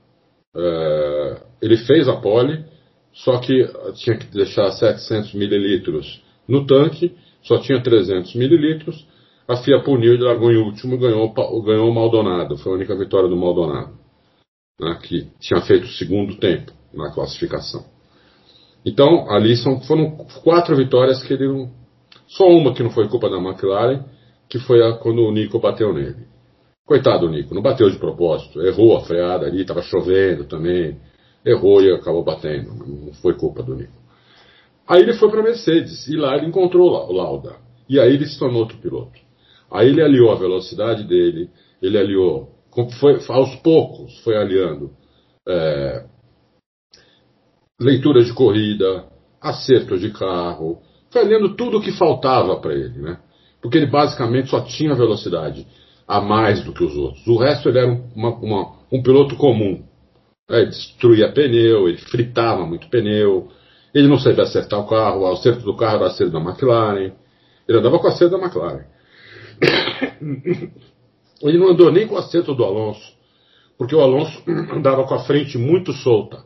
É, ele fez a pole, só que tinha que deixar 700 mililitros no tanque, só tinha 300 mililitros. A FIA puniu, ele largou em último e ganhou, ganhou o Maldonado. Foi a única vitória do Maldonado, né, que tinha feito o segundo tempo na classificação. Então, ali são, foram quatro vitórias que ele. Só uma que não foi culpa da McLaren, que foi a, quando o Nico bateu nele. Coitado do Nico, não bateu de propósito, errou a freada ali, estava chovendo também, errou e acabou batendo, não foi culpa do Nico. Aí ele foi para Mercedes e lá ele encontrou o Lauda. E aí ele se tornou outro piloto. Aí ele aliou a velocidade dele, ele aliou, foi, aos poucos foi aliando é, leitura de corrida, acerto de carro, foi lendo tudo o que faltava para ele, né? Porque ele basicamente só tinha velocidade a mais do que os outros. O resto ele era uma, uma, um piloto comum. Ele destruía pneu, ele fritava muito pneu, ele não sabia acertar o carro, o acerto do carro era acerto da McLaren. Ele andava com o acerto da McLaren. Ele não andou nem com o acerto do Alonso, porque o Alonso andava com a frente muito solta.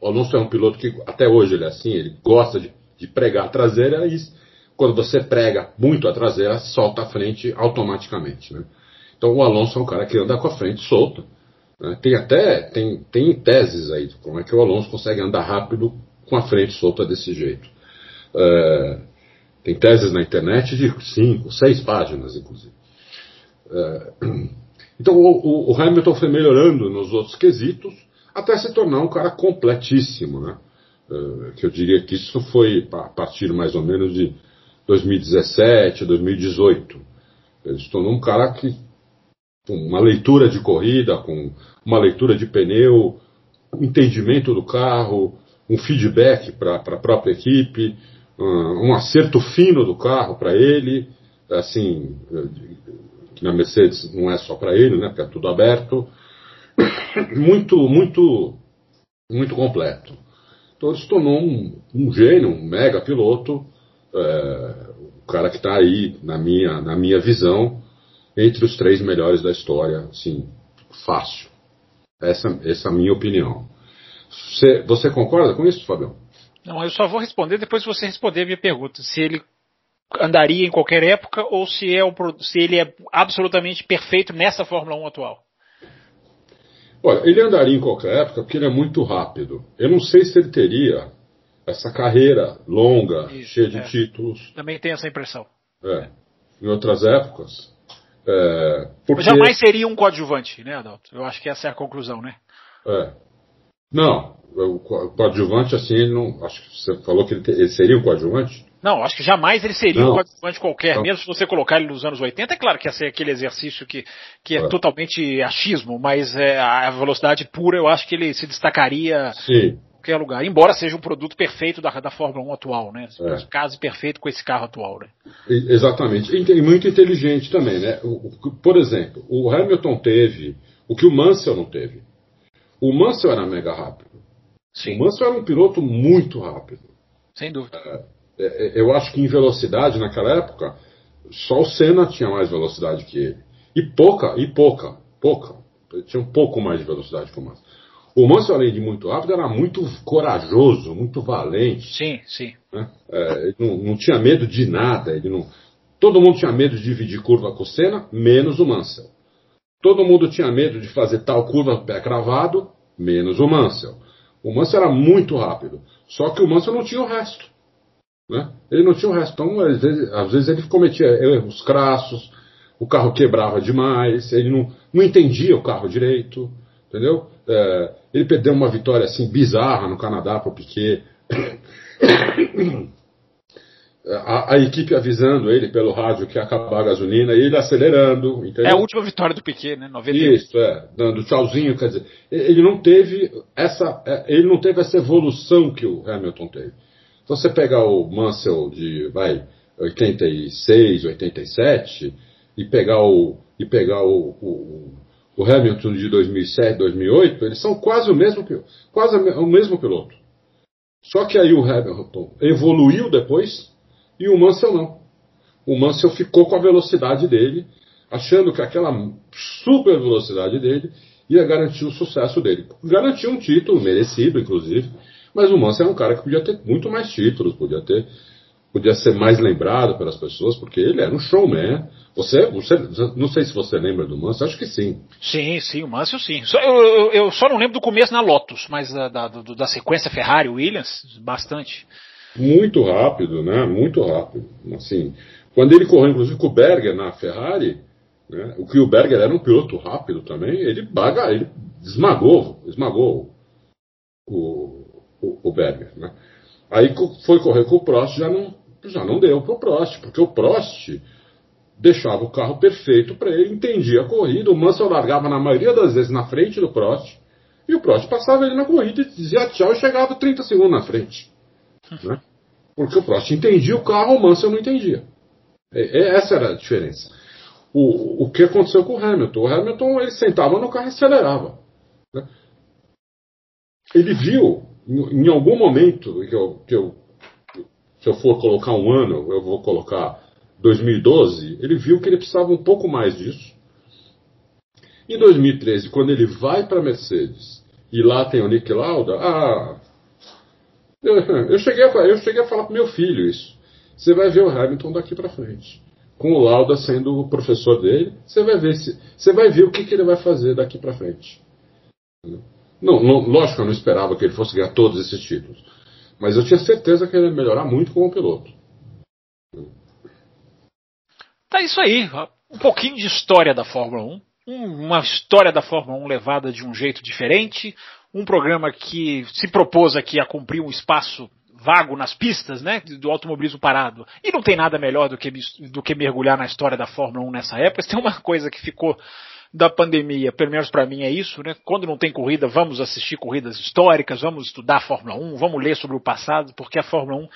O Alonso é um piloto que até hoje ele é assim, ele gosta de, de pregar a traseira e quando você prega muito a traseira, solta a frente automaticamente. Né? Então o Alonso é um cara que anda com a frente solta. Tem até tem, tem teses aí de como é que o Alonso consegue andar rápido com a frente solta desse jeito. É, tem teses na internet de cinco, seis páginas, inclusive. É, então o, o Hamilton foi melhorando nos outros quesitos até se tornar um cara completíssimo, né? Uh, que eu diria que isso foi a partir mais ou menos de 2017, 2018. Ele se tornou um cara que, com uma leitura de corrida, com uma leitura de pneu, entendimento do carro, um feedback para a própria equipe, uh, um acerto fino do carro para ele, assim, que na Mercedes não é só para ele, né? Porque é tudo aberto muito, muito muito completo. Então ele se tornou um, um gênio, um mega piloto, é, o cara que está aí, na minha, na minha visão, entre os três melhores da história, assim, fácil. Essa, essa é a minha opinião. Você, você concorda com isso, Fabião? Não, eu só vou responder depois você responder a minha pergunta. Se ele andaria em qualquer época ou se, é se ele é absolutamente perfeito nessa Fórmula 1 atual. Olha, ele andaria em qualquer época porque ele é muito rápido. Eu não sei se ele teria essa carreira longa, Isso, cheia de é. títulos. Também tenho essa impressão. É. Em outras épocas. É, porque... Jamais seria um coadjuvante, né, Adalto? Eu acho que essa é a conclusão, né? É. Não, o coadjuvante, assim, ele não. Acho que você falou que ele, te, ele seria um coadjuvante? Não, acho que jamais ele seria não. um coadjuvante qualquer. Não. Mesmo se você colocar ele nos anos 80, é claro que ia ser aquele exercício que, que é, é. totalmente achismo, mas é, a velocidade pura eu acho que ele se destacaria Sim. Qualquer lugar. Embora seja um produto perfeito da, da Fórmula 1 atual, né? É. Caso perfeito com esse carro atual, né? Exatamente. E muito inteligente também, né? Por exemplo, o Hamilton teve o que o Mansell não teve. O Mansell era mega rápido. Sim. O Mansell era um piloto muito rápido. Sem dúvida. É, é, é, eu acho que em velocidade naquela época, só o Senna tinha mais velocidade que ele. E pouca, e pouca, pouca. Ele tinha um pouco mais de velocidade que o Mansell. O Mansell, além de muito rápido, era muito corajoso, muito valente. Sim, sim. Né? É, ele não, não, tinha medo de nada. Ele não... Todo mundo tinha medo de dividir curva com o Senna, menos o Mansell. Todo mundo tinha medo de fazer tal curva pé cravado, menos o Mansell. O Mansell era muito rápido. Só que o Mansell não tinha o resto. Né? Ele não tinha o resto. Então, às vezes, às vezes ele cometia erros crassos, o carro quebrava demais, ele não, não entendia o carro direito, entendeu? É, ele perdeu uma vitória assim bizarra no Canadá para o Piquet. A, a, equipe avisando ele pelo rádio que ia acabar a gasolina e ele acelerando. Entendeu? É a última vitória do Piquet, né? 91. Isso, é, dando tchauzinho, quer dizer, ele não teve essa, é, ele não teve essa evolução que o Hamilton teve. Então você pegar o Mansell de, vai, 86, 87 e pegar o, e pegar o, o, o Hamilton de 2007, 2008, eles são quase o mesmo, quase o mesmo piloto. Só que aí o Hamilton evoluiu depois e o Mansell não. O Mansell ficou com a velocidade dele, achando que aquela super velocidade dele ia garantir o sucesso dele. Garantiu um título, merecido inclusive, mas o Mansell é um cara que podia ter muito mais títulos, podia ter, podia ser mais lembrado pelas pessoas, porque ele era um showman. Você, você não sei se você lembra do Mansell, acho que sim. Sim, sim, o Mansell sim. Só, eu, eu, eu, só não lembro do começo na Lotus, mas da, da, da sequência Ferrari Williams, bastante. Muito rápido, né? Muito rápido. Assim, quando ele correu, inclusive, com o Berger na Ferrari, né? o que o Berger era um piloto rápido também, ele baga, ele esmagou, esmagou o, o, o Berger. Né? Aí foi correr com o Prost, já não, já não deu para o Prost, porque o Prost deixava o carro perfeito para ele, entendia a corrida, o Mansell largava na maioria das vezes na frente do Prost, e o Prost passava ele na corrida e dizia tchau e chegava 30 segundos na frente. Né? Porque o Prost entendia o carro, o Mansell não entendia. É, é, essa era a diferença. O, o que aconteceu com o Hamilton? O Hamilton ele sentava no carro e acelerava. Né? Ele viu em algum momento que eu, que eu, se eu for colocar um ano, eu vou colocar 2012, ele viu que ele precisava um pouco mais disso. Em 2013, quando ele vai para a Mercedes e lá tem o Nick Lauda, ah, eu, eu, cheguei a, eu cheguei a falar para meu filho isso. Você vai ver o Hamilton daqui para frente. Com o Lauda sendo o professor dele, você vai ver se, você vai ver o que, que ele vai fazer daqui para frente. Não, não, lógico, eu não esperava que ele fosse ganhar todos esses títulos. Mas eu tinha certeza que ele ia melhorar muito como piloto. Tá isso aí. Um pouquinho de história da Fórmula 1. Uma história da Fórmula 1 levada de um jeito diferente. Um programa que se propôs aqui a cumprir um espaço vago nas pistas, né, do automobilismo parado. E não tem nada melhor do que, do que mergulhar na história da Fórmula 1 nessa época. Se tem uma coisa que ficou da pandemia, pelo menos para mim é isso, né? Quando não tem corrida, vamos assistir corridas históricas, vamos estudar a Fórmula 1, vamos ler sobre o passado, porque a Fórmula 1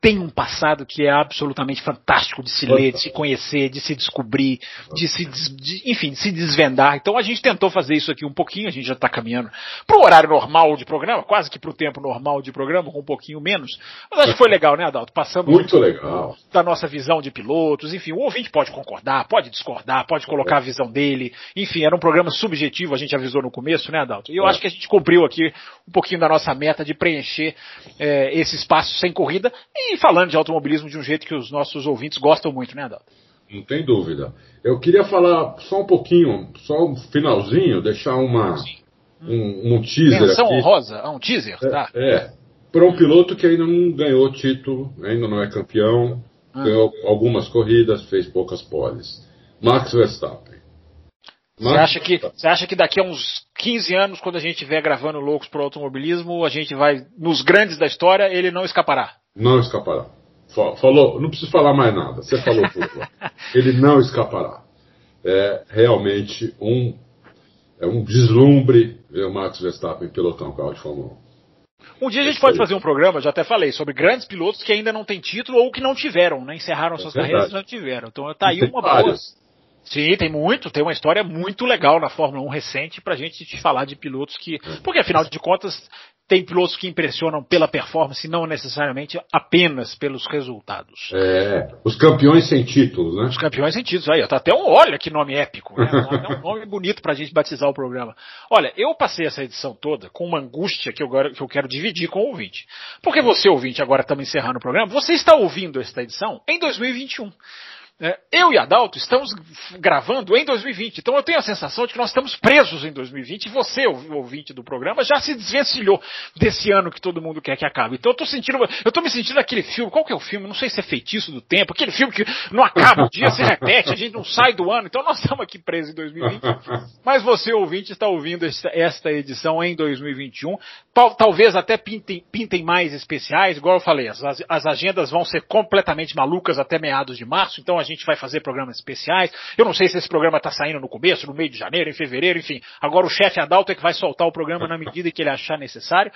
tem um passado que é absolutamente fantástico de se ler, de se conhecer, de se descobrir, de se, de, enfim, de se desvendar. Então a gente tentou fazer isso aqui um pouquinho, a gente já está caminhando para o horário normal de programa, quase que para o tempo normal de programa, com um pouquinho menos. Mas acho que foi legal, né, Adalto? Passamos Muito legal. da nossa visão de pilotos, enfim, o ouvinte pode concordar, pode discordar, pode colocar a visão dele, enfim, era um programa subjetivo, a gente avisou no começo, né, Adalto? E eu é. acho que a gente cumpriu aqui um pouquinho da nossa meta de preencher é, esse espaço sem corrida e falando de automobilismo de um jeito que os nossos ouvintes gostam muito, né, Adalto? Não tem dúvida. Eu queria falar só um pouquinho, só um finalzinho, deixar uma, um, um teaser Menção aqui. honrosa, ah, um teaser, é, tá? É, para um piloto que ainda não ganhou título, ainda não é campeão, ah. ganhou algumas corridas, fez poucas poles. Max Verstappen. Você acha, que, você acha que daqui a uns 15 anos, quando a gente estiver gravando Loucos pro Automobilismo, a gente vai, nos grandes da história, ele não escapará? Não escapará. Falou, não preciso falar mais nada. Você falou tudo. Ele não escapará. É realmente um, é um deslumbre ver o Max Verstappen pilotar um carro de Fórmula 1. Um dia a gente pode fazer um programa, já até falei, sobre grandes pilotos que ainda não têm título ou que não tiveram, né? Encerraram é suas verdade. carreiras e não tiveram. Então tá aí uma boa. Sim, tem muito, tem uma história muito legal na Fórmula 1 recente pra gente te falar de pilotos que. É. Porque afinal de contas, tem pilotos que impressionam pela performance, não necessariamente apenas pelos resultados. É, os campeões sem títulos, né? Os campeões sem títulos, aí, tá até um, olha que nome épico, né? É um nome bonito pra gente batizar o programa. Olha, eu passei essa edição toda com uma angústia que eu, que eu quero dividir com o ouvinte. Porque você, ouvinte, agora estamos encerrando o programa, você está ouvindo esta edição em 2021. É, eu e Adalto estamos gravando em 2020, então eu tenho a sensação de que nós estamos presos em 2020 e você, o ouvinte do programa, já se desvencilhou desse ano que todo mundo quer que acabe. Então eu tô sentindo, eu tô me sentindo aquele filme, qual que é o filme? Não sei se é feitiço do tempo, aquele filme que não acaba o dia, se repete, a gente não sai do ano, então nós estamos aqui presos em 2020. Mas você, ouvinte, está ouvindo esta, esta edição em 2021. Tal, talvez até pintem, pintem, mais especiais, igual eu falei, as, as agendas vão ser completamente malucas até meados de março, então a gente vai fazer programas especiais. Eu não sei se esse programa está saindo no começo, no meio de janeiro, em fevereiro, enfim. Agora o chefe Adalto é que vai soltar o programa na medida que ele achar necessário,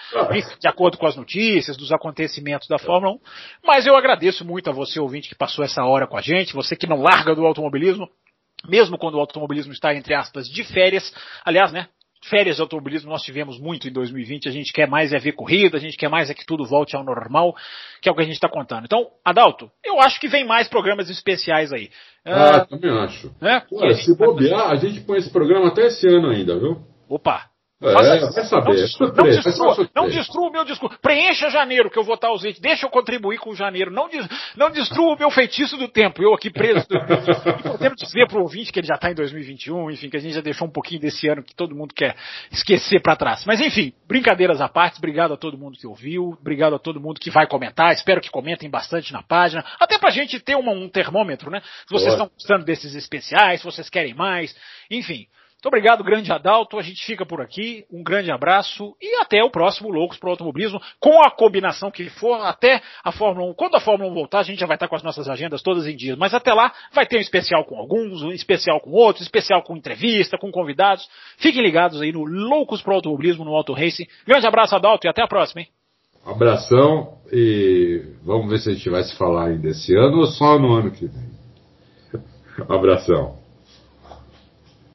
de acordo com as notícias, dos acontecimentos da Fórmula 1. Mas eu agradeço muito a você, ouvinte, que passou essa hora com a gente, você que não larga do automobilismo mesmo quando o automobilismo está, entre aspas, de férias. Aliás, né? Férias de automobilismo nós tivemos muito em 2020, a gente quer mais é ver corrida, a gente quer mais é que tudo volte ao normal, que é o que a gente está contando. Então, Adalto, eu acho que vem mais programas especiais aí. Ah, uh, também acho. Né? Olha, se bobear, a gente põe esse programa até esse ano ainda, viu? Opa, é, vai saber. Não, destrua, não, destrua, não destrua o meu discurso. Preencha janeiro, que eu vou estar ausente. Deixa eu contribuir com janeiro. Não, des, não destrua o meu feitiço do tempo. Eu aqui preso. e podemos dizer para o ouvinte que ele já está em 2021, enfim, que a gente já deixou um pouquinho desse ano que todo mundo quer esquecer para trás. Mas enfim, brincadeiras à parte. Obrigado a todo mundo que ouviu. Obrigado a todo mundo que vai comentar. Espero que comentem bastante na página. Até para a gente ter uma, um termômetro, né? Se vocês estão gostando desses especiais, se vocês querem mais. Enfim. Muito obrigado, grande Adalto. A gente fica por aqui. Um grande abraço e até o próximo Loucos para o Automobilismo, com a combinação que for, até a Fórmula 1. Quando a Fórmula 1 voltar, a gente já vai estar com as nossas agendas todas em dias. Mas até lá, vai ter um especial com alguns, um especial com outros, especial com entrevista, com convidados. Fiquem ligados aí no Loucos para o Automobilismo, no Auto Racing. Grande abraço, Adalto, e até a próxima, hein? Abração e vamos ver se a gente vai se falar ainda esse ano ou só no ano que vem. Abração.